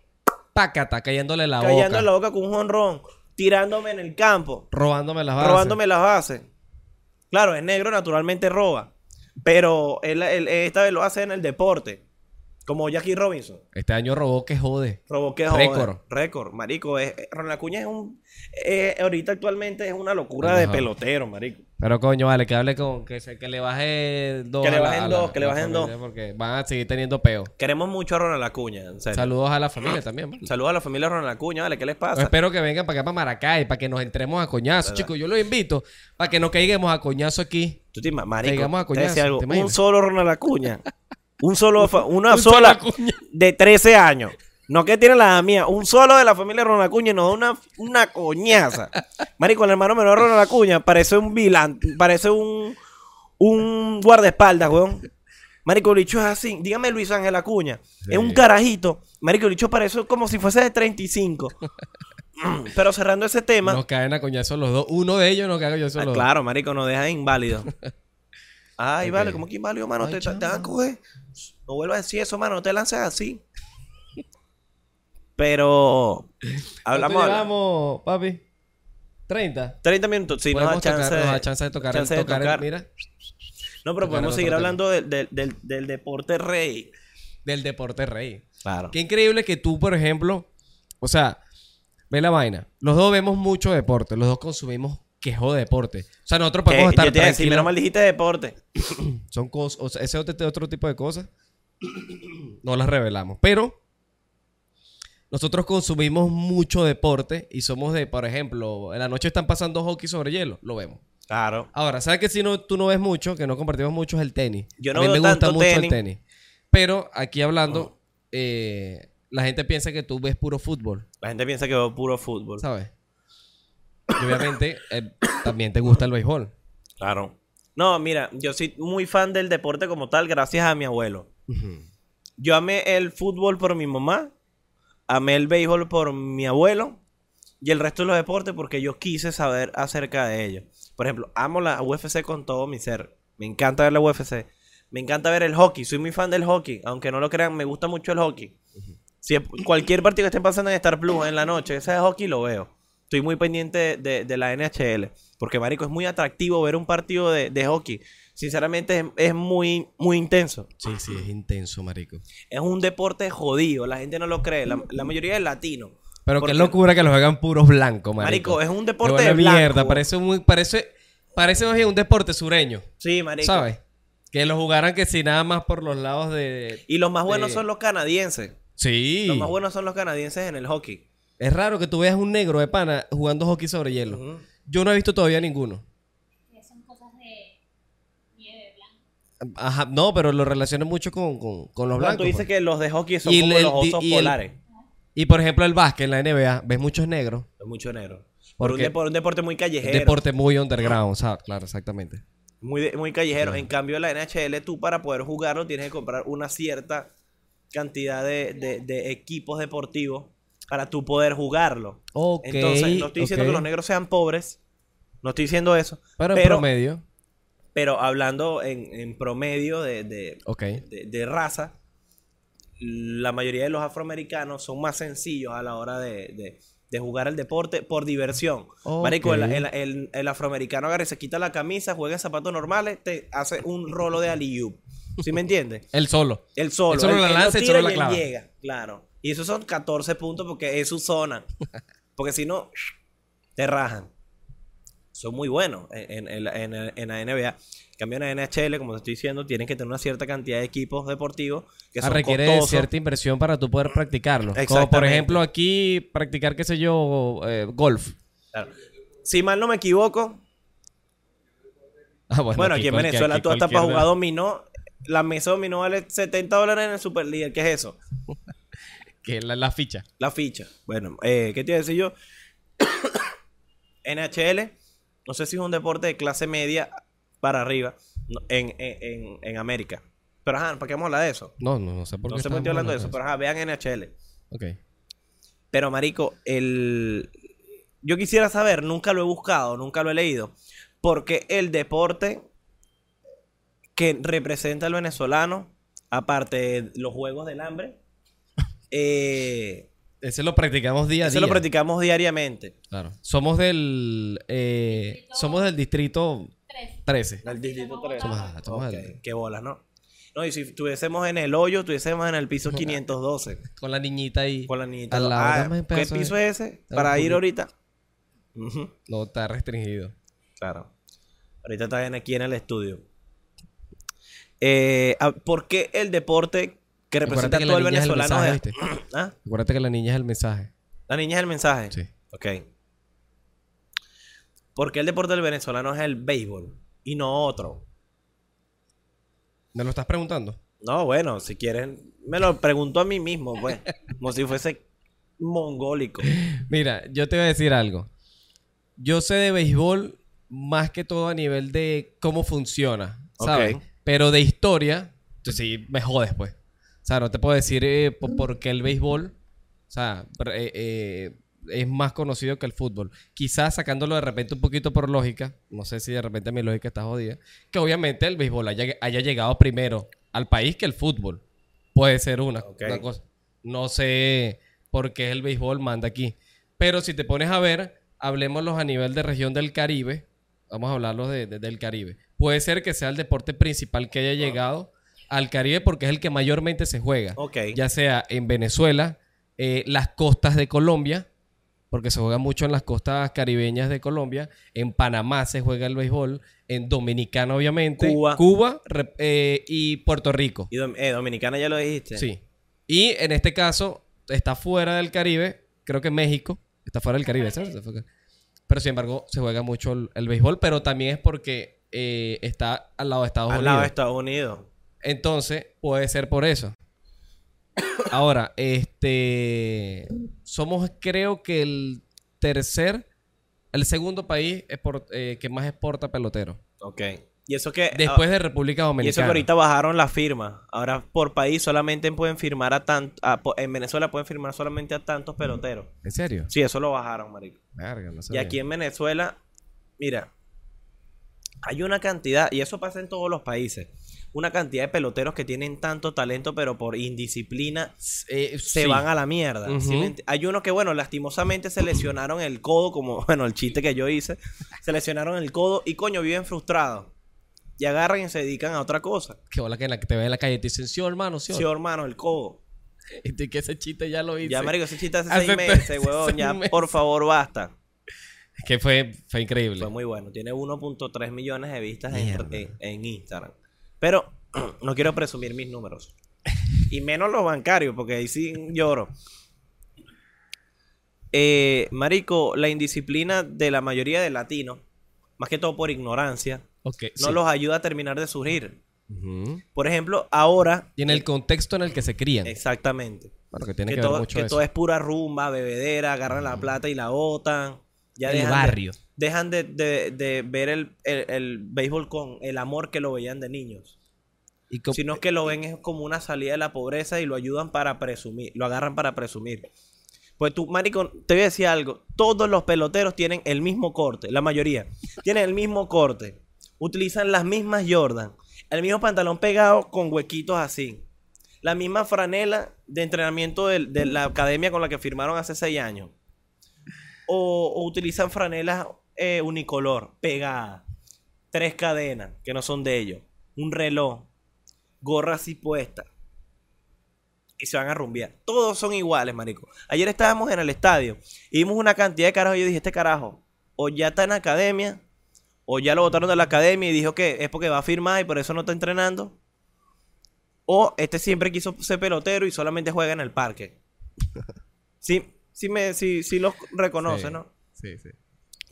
pácata, cayéndole la boca. en la boca con un jonrón, tirándome en el campo, Robándome las bases. robándome las bases. Claro, es negro, naturalmente roba. Pero él, esta vez lo hace en el deporte. Como Jackie Robinson. Este año robó que jode. Robó que Récord. Récord, marico. Es, Ronald Acuña es un... eh, ahorita actualmente es una locura de pelotero, marico. Pero coño, vale, que hable con. Que, se- que le baje dos. Que le la- bajen la- dos, que le bajen familia, Porque van a seguir teniendo peo. Queremos mucho a Ronald Acuña, en serio. Saludos a la familia también. vale. Saludos a la familia Ronald Acuña, vale, ¿qué les pasa? espero que vengan para acá, para Maracay, para que nos entremos a coñazo. Chicos, yo los invito para que no caigamos a cañazo aquí. Tú te marico, a te coñazo, algo, ¿te un solo Ronald Acuña. Un solo, una Un sola de 13 años. No que tiene la mía. Un solo de la familia Ronald Acuña nos da una, una coñaza. Marico, el hermano menor de Ronald Acuña parece un vilán, parece un, un guardaespaldas, weón. Marico, el bicho es así. Dígame Luis Ángel Acuña. Es un carajito. Marico, el bicho parece como si fuese de 35. Pero cerrando ese tema. Nos caen a coñazo los dos. Uno de ellos nos cae a coñazo Ah, los claro, marico, nos deja inválido. Ay, vale, ¿cómo que inválido, mano? Ay, te, van a coger. No vuelvas a decir eso, mano. No te lances así. Pero hablamos. ¿Cuánto llevamos, papi? 30. 30 minutos. Sí, nos da tocar, chance, nos da de- chance de tocar, chance el, de tocar el- tocar. mira, No, pero tocar podemos seguir hablando del, del, del, del deporte rey. del deporte rey. Claro. Qué increíble que tú, por ejemplo, o sea, ve la vaina. Los dos vemos mucho deporte, los dos consumimos quejo de deporte. O sea, nosotros podemos Que estar yo te decir, menos mal dijiste deporte. Son cosas, o sea, ese otro, otro tipo de cosas no las revelamos. Pero nosotros consumimos mucho deporte y somos de, por ejemplo, en la noche están pasando hockey sobre hielo, lo vemos. Claro. Ahora, ¿sabes que si no, tú no ves mucho, que no compartimos mucho es el tenis? Yo no a mí veo me gusta tanto mucho tenis. el tenis. Pero aquí hablando, eh, la gente piensa que tú ves puro fútbol, La gente piensa que veo puro fútbol. ¿sabes? Y obviamente eh, también te gusta el béisbol. Claro. No, mira, yo soy muy fan del deporte como tal, gracias a mi abuelo. Yo amé el fútbol por mi mamá, amé el béisbol por mi abuelo y el resto de los deportes porque yo quise saber acerca de ellos. Por ejemplo, amo la UFC con todo mi ser. Me encanta ver la UFC. Me encanta ver el hockey. Soy muy fan del hockey. Aunque no lo crean, me gusta mucho el hockey. Si cualquier partido que estén pasando en Star Plus en la noche, ese de hockey lo veo. Estoy muy pendiente de, de la NHL. Porque, marico, es muy atractivo ver un partido de, de hockey. Sinceramente, es, es muy, muy intenso. Sí, sí, es intenso, marico. Es un deporte jodido, la gente no lo cree, la, la mayoría es latino. Pero Porque- qué locura que los hagan puros blancos, marico. Marico, es un deporte de blanco. mierda, parece muy, parece, parece más bien un deporte sureño, Sí, marico. ¿sabes? Que lo jugaran que si nada más por los lados de... Y los más buenos son los canadienses. Sí. Los más buenos son los canadienses en el hockey. Es raro que tú veas un negro de pana jugando hockey sobre hielo. Yo no he visto todavía ninguno. que son cosas de nieve blanca. Ajá, no, pero lo relaciono mucho con, con, con los Cuando blancos. tú dices pues. que los de hockey son Y como el- los osos y el- polares. Y por ejemplo el básquet en la NBA, ves muchos negros. Es mucho negro. Por un, un deporte muy Un callejero. deporte muy underground, ¿sabes? Claro, exactamente. Muy, de- muy callejero. En cambio, la NHL, tú para poder jugarlo tienes que comprar una cierta cantidad de, de- de equipos deportivos para tú poder jugarlo. Ok. Entonces, no estoy diciendo que los negros sean pobres. No estoy diciendo eso. Pero en promedio. pero hablando en, en promedio de, de- Ok. de- de raza, la mayoría de los afroamericanos son más sencillos a la hora de, jugar el deporte por diversión. Marico, el, el- el- el afroamericano agarra y se quita la camisa, juega en zapatos normales, te hace un rolo de alley ¿Sí me entiendes? El solo. El solo. Él solo la lanza y tira solo la clava. llega, claro. Y esos son 14 puntos porque es su zona. Porque si no, te rajan. son muy buenos en, en- en- en- la NBA. En cambio, en la NHL, como te estoy diciendo, tienen que tener una cierta cantidad de equipos deportivos que Ah, son requiere costosos. cierta inversión para tú poder practicarlo. Como por ejemplo aquí practicar, qué sé yo, eh, golf. Claro. Si mal no me equivoco, Ah, bueno, bueno, aquí en Venezuela aquí tú hasta para jugar dominó, la mesa dominó vale 70 dólares en el Super League. ¿Qué es eso? que la, la ficha. La ficha. Bueno, eh, ¿qué te iba a decir yo? NHL, no sé si es un deporte de clase media para arriba en, en, en- en América. Pero ajá, ¿para qué vamos a hablar de eso? No, no, no sé por qué. No sé por qué estoy hablando de eso, pero ajá, vean NHL. Ok. Pero, marico, el... Yo quisiera saber, nunca lo he buscado, nunca lo he leído, porque el deporte que representa al venezolano, aparte de los Juegos del Hambre, eh, Ese lo practicamos día a día. lo practicamos diariamente. Claro. Somos del eh, somos del distrito Tres. 13. El distrito 3. Somos- ah, somos Ok, del- Qué bolas, ¿no? No, y si estuviésemos en el hoyo, estuviésemos en el piso 512. Con la niñita ahí. Con la niñita. Al lado, Ah, dame un ¿Qué pedazo de- piso es ese? Dame Para un ir poquito. ahorita. Ujú. No está restringido. Claro. Ahorita está bien aquí en el estudio. Eh, ah, ¿Por qué el deporte que representa que a todo el es el venezolano mensaje, ¿viste? ¿Ah? Acuérdate que la niña es el mensaje. La niña es el mensaje. Sí. Ok. ¿Por qué el deporte del venezolano es el béisbol y no otro? ¿Me lo estás preguntando? No, bueno, si quieren, me lo pregunto a mí mismo, pues. como si fuese mongólico. Mira, yo te voy a decir algo. Yo sé de béisbol más que todo a nivel de cómo funciona, ¿sabes? Pero de historia, pues sí, me jodes, pues. O sea, no te puedo decir eh, po- por qué el béisbol, o sea, eh, eh, es más conocido que el fútbol. Quizás sacándolo de repente un poquito por lógica, no sé si de repente mi lógica está jodida, que obviamente el béisbol haya, haya llegado primero al país que el fútbol. Puede ser una, cosa. No sé por qué el béisbol manda aquí. Pero si te pones a ver, hablemoslos a nivel de región del Caribe. Vamos a hablarlos de- de- del Caribe. Puede ser que sea el deporte principal que haya llegado al Caribe porque es el que mayormente se juega. Ya sea en Venezuela, eh, las costas de Colombia, porque se juega mucho en las costas caribeñas de Colombia. En Panamá se juega el béisbol. En Dominicana, obviamente. Cuba. re- eh, y Puerto Rico. Y eh, Dominicana ya lo dijiste. Sí. Y en este caso, está fuera del Caribe. Creo que México está fuera del Caribe, ¿sabes? Pero sin embargo, se juega mucho el, el béisbol, pero también es porque eh, está al lado de Estados Al Unidos. lado de Estados Unidos. Entonces, puede ser por eso. Ahora, este. Somos, creo que el tercer. El segundo país export- eh, que más exporta pelotero. Ok. Y eso que. Después de República ah, y Dominicana. eso que ahorita bajaron la firma. Ahora por país solamente pueden firmar a tantos. En Venezuela pueden firmar solamente a tantos peloteros. ¿En serio? Sí, eso lo bajaron, marico. Verga, no Y sabía. aquí en Venezuela, mira, hay una cantidad, y eso pasa en todos los países, una cantidad de peloteros que tienen tanto talento, pero por indisciplina Eh, se sí. van a la mierda. ¿sí Ujú. me ent- hay unos que, bueno, lastimosamente se lesionaron el codo, como, bueno, el chiste que yo hice, se lesionaron el codo y coño, viven frustrados. Y agarran y se dedican a otra cosa. Que bola que en la que te ven en la calle y te dicen, sí, hermano, sí. Sí, hermano, el codo. Y tú, que ese chiste ya lo hice. Ya, marico, ese chiste hace, Hace seis meses, huevón. seis Ya, meses. por favor, basta. Que fue, fue increíble. Fue muy bueno. Tiene 1.3 millones de vistas en- en Instagram. Pero no quiero presumir mis números. Y menos los bancarios, porque ahí sí lloro. Eh, marico, la indisciplina de la mayoría de latinos, más que todo por ignorancia, no sí. los ayuda a terminar de surgir. Por ejemplo, ahora... Y en el contexto en el que se crían. Exactamente. Bueno, que tiene Que, que, ver todo, mucho que eso. todo es pura rumba, bebedera, agarran la plata y la botan. Ya el dejan de- barrio. Dejan de, de- de ver el, el- el béisbol con el amor que lo veían de niños. Y Sino que lo ven es como una salida de la pobreza y lo ayudan para presumir, lo agarran para presumir. Pues tú, marico, te voy a decir algo. Todos los peloteros tienen el mismo corte, la mayoría. Tienen el mismo corte. Utilizan las mismas Jordan. El mismo pantalón pegado con huequitos así. La misma franela de entrenamiento del- de, la academia con la que firmaron hace seis años. O, o utilizan franelas eh, unicolor, pegadas. Tres cadenas, que no son de ellos. Un reloj. Gorra así puesta. Y se van a rumbear. Todos son iguales, marico. Ayer estábamos en el estadio y vimos una cantidad de carajos. Y yo dije, este carajo, o ya está en academia, o ya lo botaron de la academia y dijo que es porque va a firmar y por eso no está entrenando, o este siempre quiso ser pelotero y solamente juega en el parque. Sí, sí, me, sí, sí los reconoce, Sí. ¿no? Sí, sí.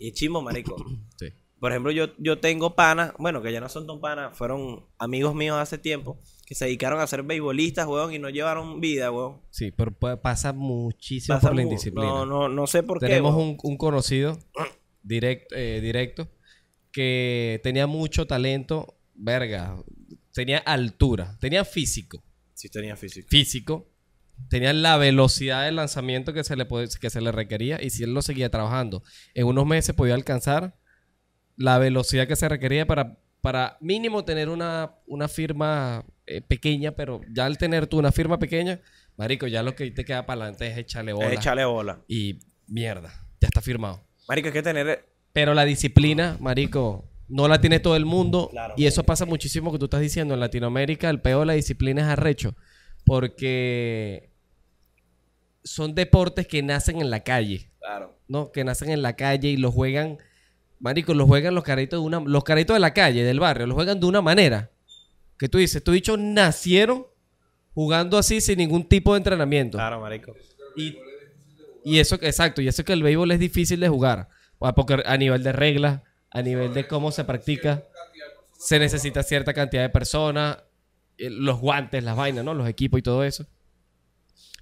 Y es chimbo, marico. Sí. Por ejemplo, yo, yo tengo panas, bueno, que ya no son tan panas, fueron amigos míos hace tiempo, que se dedicaron a ser beisbolistas, weón, y no llevaron vida, weón. Sí, pero pa- pasa muchísimo Pasa por la indisciplina. No, no, no sé por Tenemos qué. weón. un, un conocido directo, eh, directo que tenía mucho talento, verga, tenía altura, tenía físico, Sí tenía físico. físico, tenía la velocidad de lanzamiento que se le que se le requería y si él lo seguía trabajando, en unos meses podía alcanzar la velocidad que se requería para, para mínimo tener una, una firma eh, pequeña, pero ya al tener tú una firma pequeña, marico, ya lo que te queda para adelante es echarle bola Es echarle bola. y mierda, ya está firmado. Marico, hay que tener... Pero la disciplina, marico, no la tiene todo el mundo. Claro. y eso pasa muchísimo que tú estás diciendo. En Latinoamérica el peor de la disciplina es arrecho. Porque son deportes que nacen en la calle. Claro. ¿no? Que nacen en la calle y los juegan, marico, los juegan los caritos de una, los caritos de la calle, del barrio, los juegan de una manera que tú dices, tú dicho nacieron jugando así sin ningún tipo de entrenamiento. Claro, marico. Y, y eso, exacto, y eso que el béisbol es difícil de jugar, porque a nivel de reglas, a nivel de cómo se practica, se necesita cierta cantidad de personas, eh, los guantes, las vainas, ¿no? Los equipos y todo eso.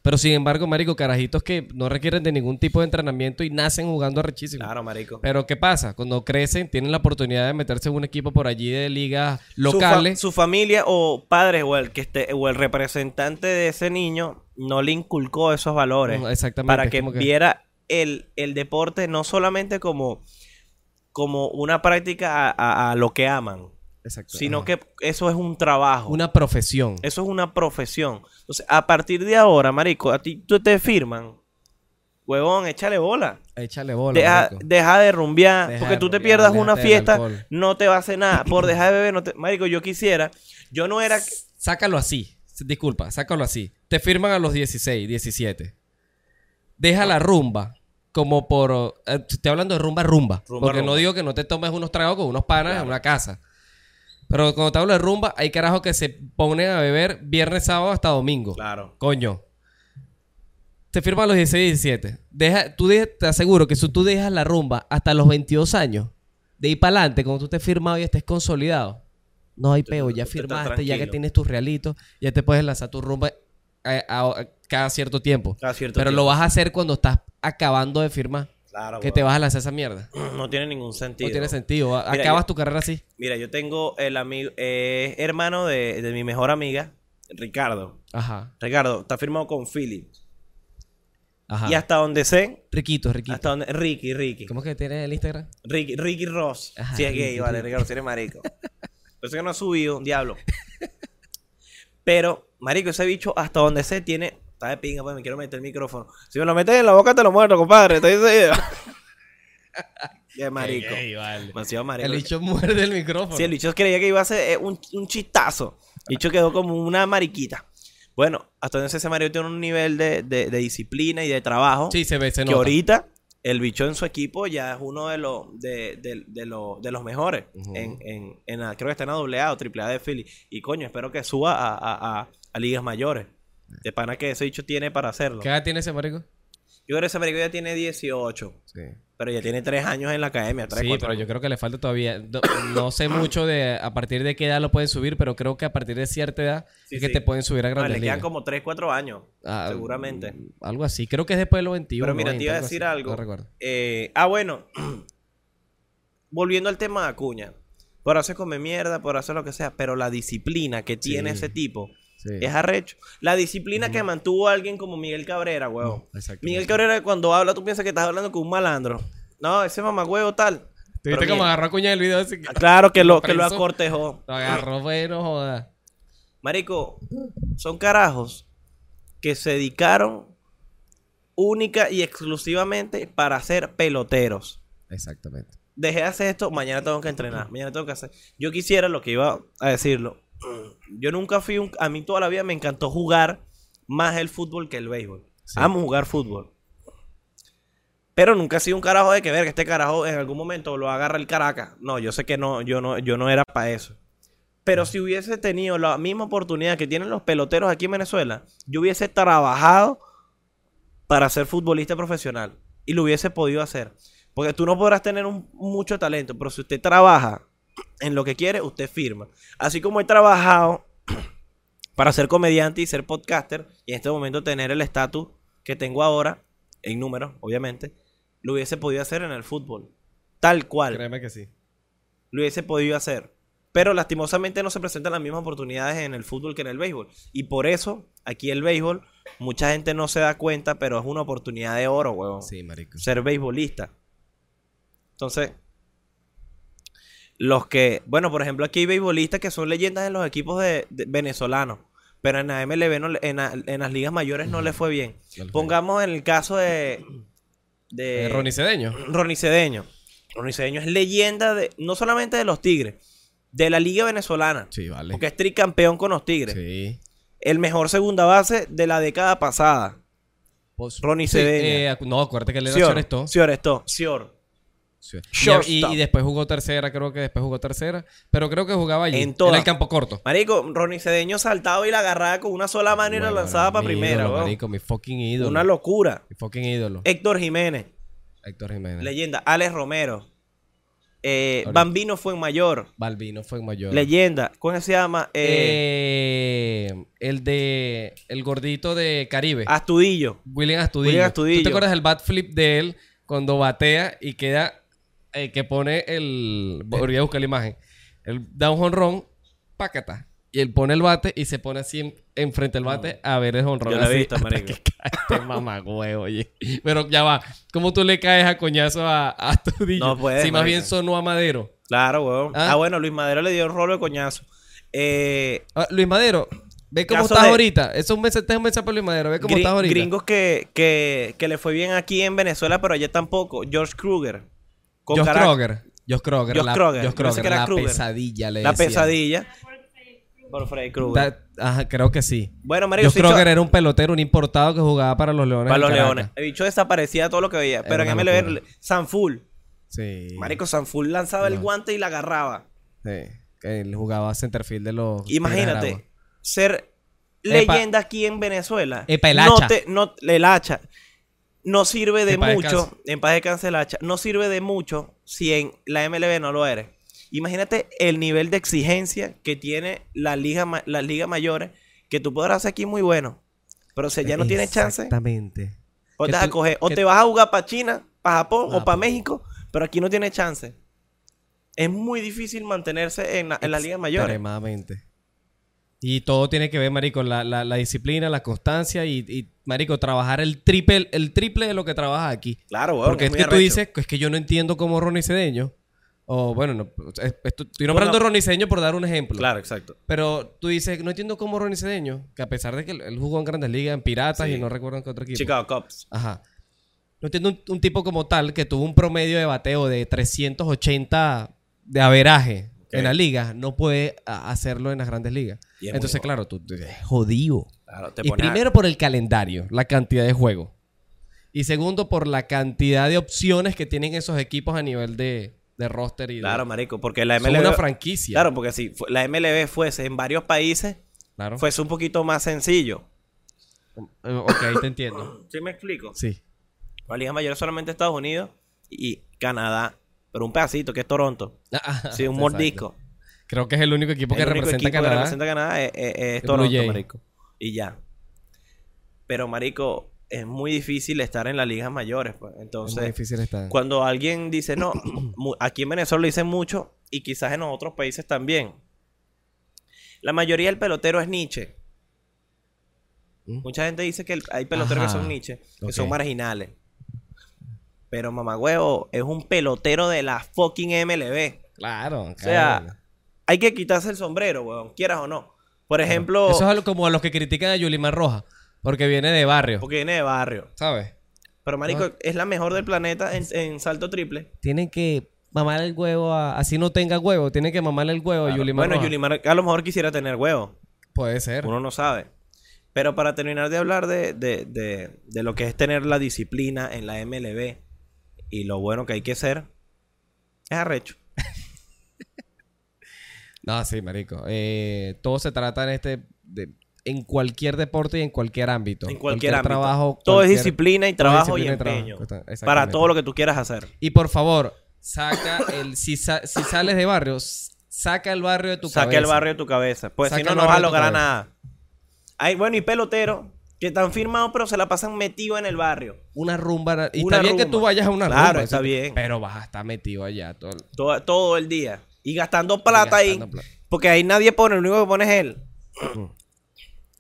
Pero sin embargo, marico, carajitos que no requieren de ningún tipo de entrenamiento y nacen jugando arrechísimo. Claro, marico. Pero ¿qué pasa? Cuando crecen, tienen la oportunidad de meterse en un equipo por allí de ligas Su fa- locales. Su, familia o padres o el que esté o el representante de ese niño no le inculcó esos valores Exactamente. para que, viera el, el deporte no solamente como, como una práctica a, a- a lo que aman, Exacto, sino ajá. que eso es un trabajo. Una profesión. Eso es una profesión. Entonces, a partir de ahora, marico, a ti tú te firman. Huevón, échale bola. Échale bola. Deja, deja de rumbear. Deja porque de tú te pierdas una fiesta, no te va a hacer nada. Por dejar de beber, no te... Marico, yo quisiera. Yo no era. Sácalo así. Disculpa, sácalo así. Te firman a los 16, 17. Deja la rumba como por... eh, estoy hablando de rumba, rumba. Rumba, porque no digo que no te tomes unos tragos con unos panas Claro. en una casa. Pero cuando te hablo de rumba, hay carajos que se ponen a beber viernes, sábado hasta domingo. Claro. Coño. Te firman a los 16, 17. Deja, tú de- te aseguro que si tú dejas la rumba hasta los 22 años, de ahí para adelante, cuando tú estés firmado y estés consolidado, no hay peo, ya firmaste, ya que tienes tus realitos, ya te puedes lanzar tu rumba a- a- a cada cierto tiempo. Cada cierto Pero lo vas a hacer cuando estás acabando de firmar, Claro. que te vas a lanzar esa mierda. No tiene ningún sentido. No tiene sentido. Mira, Acabas yo- tu carrera así. Mira, yo tengo el amigo, eh, hermano de, de mi mejor amiga, Ricardo. Ajá. Ricardo, está firmado con Philip. Ajá. Y hasta donde sé, Riquito, riquito. hasta donde. Ricky, Ricky. ¿Cómo es que tiene el Instagram? Ricky, Ricky Ross. Ajá, si es Ricky, gay, vale. Ricardo, si eres marico. Por eso que no ha subido, diablo. Pero, marico, ese bicho, hasta donde sé, tiene. Está de pinga, pues me quiero meter el micrófono. Si me lo metes en la boca, te lo muerto, compadre. Te dice. Qué marico. Ey, vale. Demasiado marico. El bicho muerde el micrófono. Sí, el bicho creía que iba a ser eh, un, un chistazo. El bicho quedó como una mariquita. Bueno, hasta sé, ese marico tiene un nivel de, de- de disciplina y de trabajo. Sí, se ve, se que nota. ahorita el bicho en su equipo ya es uno de los de, de- de los, de los mejores. En, en, en la- creo que está en AA o AAA de Philly. Y coño, espero que suba a, a- a- a ligas mayores. De pana que ese bicho tiene para hacerlo. ¿Qué edad tiene ese marico? Yo creo que ese marico ya tiene 18. Sí. Pero ya tiene 3 años en la academia. Sí, pero yo creo que le falta todavía. No, no sé mucho de a partir de qué edad lo pueden subir, pero creo que a partir de cierta edad Sí, es que sí. te pueden subir a No, grandes le quedan como 3, 4 años. Ah, seguramente. mm, Algo así. Creo que es después de los 21. Pero mira, te 20, iba a decir así. algo. No recuerdo. Eh, ah, bueno. Volviendo al tema de Acuña. Por hacer comer mierda, por hacer lo que sea. Pero la disciplina que tiene Sí. ese tipo Sí. es arrecho. La disciplina que mantuvo alguien como Miguel Cabrera, huevón. Exacto. Miguel Cabrera, cuando habla, tú piensas que estás hablando con un malandro. No, ese mamagüevo tal. ¿Te Pero viste cómo Miguel- agarró a Cuña del video? Así que... Ah, Claro que lo, que lo acortejó. Lo agarró, fue, no joda. Marico, son carajos que se dedicaron única y exclusivamente para ser peloteros. Exactamente. Dejé de hacer esto, mañana tengo que entrenar, mañana tengo que hacer. Yo quisiera lo que iba a decirlo. Yo nunca fui un... A mí toda la vida me encantó jugar más el fútbol que el béisbol. Sí. Amo jugar fútbol. Pero nunca ha sido un carajo de que ver que este carajo en algún momento lo agarra el Caracas. No, yo sé que no, yo no, yo no era para eso. Pero si hubiese tenido la misma oportunidad que tienen los peloteros aquí en Venezuela, yo hubiese trabajado para ser futbolista profesional. Y lo hubiese podido hacer. Porque tú no podrás tener un- mucho talento, pero si usted trabaja en lo que quiere, usted firma. Así como he trabajado para ser comediante y ser podcaster, y en este momento tener el estatus que tengo ahora, en números, obviamente, lo hubiese podido hacer en el fútbol. Tal cual. Créeme que sí. Lo hubiese podido hacer. Pero lastimosamente no se presentan las mismas oportunidades en el fútbol que en el béisbol. Y por eso, aquí el béisbol, mucha gente no se da cuenta, pero es una oportunidad de oro, huevón. Sí, marico. Ser beisbolista. Entonces, los que, bueno, por ejemplo, aquí hay beisbolistas que son leyendas en los equipos de, de- venezolanos. Pero en la MLB, no le- en, la- en las ligas mayores no le fue bien. Le Pongamos en el caso de... de Eh, Ronnie Cedeño. Ronnie Cedeño. Ronnie Cedeño es leyenda de, no solamente de los Tigres, de la Liga Venezolana. Sí, vale. Porque es tricampeón con los Tigres. Sí. El mejor segunda base de la década pasada. Pues- Ronnie sí, Cedeño. eh, no, acuérdate que él era Sior, Sior Sior Esto. Sior. Sí. Y- después jugó tercera, creo que después jugó tercera. Pero creo que jugaba allí. En el campo corto. Marico, Ronnie Cedeño saltaba y la agarraba con una sola mano y la lanzaba para primera. ídolo, marico, mi fucking ídolo. Una locura. Mi fucking ídolo. Héctor Jiménez, Héctor Jiménez. leyenda. Alex Romero. Eh. Bambino fue en mayor. Balbino fue en mayor. Leyenda. ¿Cómo se llama? Eh, Eh, el de. El gordito de Caribe. Astudillo. William Astudillo. William Astudillo. ¿Tú te acuerdas del bat flip de él cuando batea y queda. Eh, que pone el. Voy a buscar la imagen. Él da un jonrón, pácata. Y él pone el bate y se pone así en- enfrente del bate a ver el jonrón. Yo lo he visto, marico. que cae este mamagüevo, oye. Pero ya va. ¿Cómo tú le caes a coñazo a, a Astudillo? No puedes, Si más bien sonó a Madero. Claro, weón. ¿Ah? Ah, bueno, Luis Madero le dio un rolo de coñazo. Eh, Ah, Luis Madero, ve cómo estás de- ahorita. Eso es un mensaje, es un mensaje para Luis Madero. Ve cómo gri- estás ahorita. gringos que, que, que le fue bien aquí en Venezuela, pero allá tampoco. George Kruger. Con Josh. Kroger. Josh Kroger. Josh la, Kroger. Josh que la Kruger. pesadilla le La pesadilla. Por Freddy Kruger. Da- Ajá, creo que sí. Bueno, marico, Josh Kroger era un pelotero, un importado que jugaba para los Leones. para los Caracas. leones. El bicho desaparecía todo lo que veía. Pero en MLB. Sanful. Sí. Marico, Sanful lanzaba el No. guante y la agarraba. Sí. Él jugaba centerfield de los. Imagínate, ser Epa. leyenda aquí en Venezuela. Epa, el no hacha. te- no, el hacha. No sirve de mucho. descanse. En paz descanse el hacha. No sirve de mucho si en la MLB no lo eres. Imagínate el nivel de exigencia que tiene la liga, las ligas mayores. Que tú podrás hacer aquí muy bueno. Pero si ya no tienes chance, Exactamente. o te vas a tú- coger. O que- te vas a jugar para China, para Japón o para. México. Pero aquí no tienes chance. Es muy difícil mantenerse en, la, en las ligas mayores. Extremadamente. Y todo tiene que ver, marico, la, la, la disciplina, la constancia y, y, marico, trabajar el triple, el triple de lo que trabajas aquí. Claro, weón, Porque es que tú dices, es que yo no entiendo cómo Ronnie Cedeño, o bueno, no, es- esto- estoy nombrando a Ronnie Cedeño por dar un ejemplo. Claro, exacto. Pero tú dices, no entiendo cómo Ronnie Cedeño, que a pesar de que él, él jugó en Grandes Ligas, en Piratas Sí. y no recuerdo en qué otro equipo. Chicago Cubs. Ajá. No entiendo un, un tipo como tal que tuvo un promedio de bateo de 380 de averaje En la liga, no puede a- hacerlo en las grandes ligas. Es Entonces, claro, tú tú- es jodido. Claro, te Y a- primero por el calendario, la cantidad de juegos. Y segundo por la cantidad de opciones que tienen esos equipos a nivel de, de roster y de- Claro, marico, porque la MLB... una franquicia. Claro, porque si la MLB fuese en varios países, Claro. fuese un poquito más sencillo. Eh, Ok, te entiendo. ¿Sí me explico? Sí. La Liga Mayor es solamente Estados Unidos y Canadá. Pero un pedacito, que es Toronto. Sí, un mordisco. Creo que es el único equipo que El único representa equipo que Canadá. representa a Canadá es, es- es El Toronto, marico. Y ya. Pero, marico, es muy difícil estar en las ligas mayores. pues. Es muy Entonces, difícil estar. cuando alguien dice, no, aquí en Venezuela lo dicen mucho y quizás en otros países también. La mayoría del pelotero es Nietzsche. ¿Mm? Mucha gente dice que el- hay peloteros Ajá. que son Nietzsche, que son marginales. Pero mamagüevo es un pelotero de la fucking MLB. Claro. O sea, hay que quitarse el sombrero, weón, quieras o no. Por ejemplo, Eso es algo como a los que critican a Yulimar Roja. Porque viene de barrio. porque viene de barrio. ¿Sabes? Pero marico, Ah. es la mejor del planeta en, en salto triple. Tienen que mamar el huevo a... Así no tenga huevo. Tienen que mamarle el huevo a Claro. Yulimar bueno, Roja. Yulimar a lo mejor quisiera tener huevo. Puede ser. Uno no sabe. Pero para terminar de hablar de, de- de- de lo que es tener la disciplina en la MLB, Y lo bueno que hay que ser es arrecho. No, sí, marico. Eh, todo se trata en este... de- en cualquier deporte y en cualquier ámbito. En cualquier, ámbito. trabajo. todo es disciplina y trabajo disciplina y empeño. Para todo lo que tú quieras hacer. Y por favor, saca el... Si, sa- si sales de barrio, saca el barrio de tu Saca cabeza. el barrio de tu cabeza. Pues Saca si no, no vas a lograr nada. Hay, bueno, y peloteros que están firmados, pero se la pasan metidos en el barrio. Una rumba. Y Una está bien que tú vayas a una Claro, rumba. está eso- bien. Pero vas a estar metido allá. Todo, Todo, todo el día. Y gastando plata ahí. gastando plata. Porque ahí nadie pone, lo único que pone es él.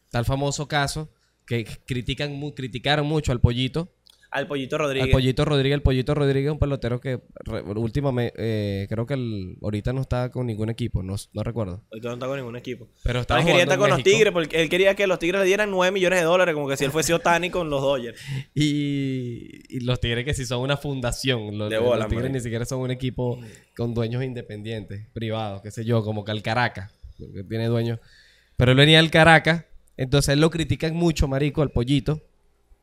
Está el famoso caso que critican criticaron mucho al pollito. Al Pollito Al Rodríguez. pollito Rodríguez. El pollito Rodríguez es un pelotero que re- últimamente, eh, creo que el- ahorita no está con ningún equipo. No, no recuerdo. Ahorita no está con ningún equipo. Pero estaba él quería estar con los. Tigres, porque él quería que los Tigres le dieran 9 millones de dólares, como que si él fuese Otani con los Dodgers. Y, y los Tigres que sí son una fundación. Los, De los bola, Tigres marico. ni siquiera son un equipo con dueños independientes, privados, qué sé yo, como que el Caracas, que tiene dueños. Pero él venía del Caracas, entonces él lo critican mucho, marico, al pollito,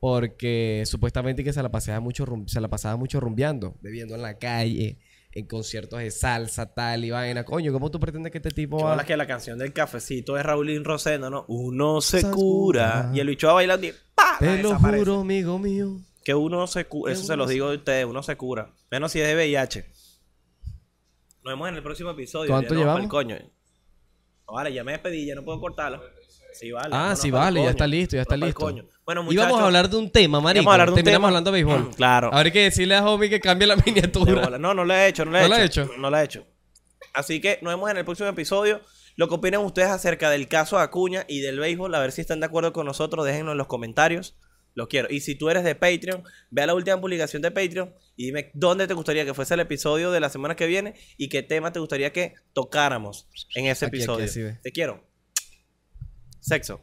porque supuestamente que se la pasaba mucho, se la pasaba mucho rumbeando, bebiendo en la calle, en conciertos de salsa, tal y vaina. Coño, ¿cómo tú pretendes que este tipo va- que la canción del cafecito es Raulín Rosendo, ¿no? Uno se cura. cura. Y el bicho va bailando y ¡pa! Te lo juro, amigo mío. Que uno se cura. Eso se los digo de ustedes. Uno se cura. Menos si es de VIH. Nos vemos en el próximo episodio. ¿Cuánto Ya no, llevamos? pa'l coño. Vale, ya me despedí. Ya no puedo cortarlo. Sí, vale. Ah, sí, vale, ya coño. está listo, ya está pa'l listo. coño. Bueno, Íbamos muchachos. a hablar de un tema, marico. Íbamos a hablar de un Terminamos tema. hablando de béisbol. Claro. Ahora hay que decirle a Homie que cambie la miniatura. No, no lo he hecho, no lo he ¿No hecho. No lo he hecho. Así que nos vemos en el próximo episodio. Lo que opinan ustedes acerca del caso Acuña y del béisbol, a ver si están de acuerdo con nosotros, déjenlo en los comentarios. Los quiero. Y si tú eres de Patreon, ve a la última publicación de Patreon y dime dónde te gustaría que fuese el episodio de la semana que viene y qué tema te gustaría que tocáramos en ese Aquí, episodio. Te quiero. Sexo.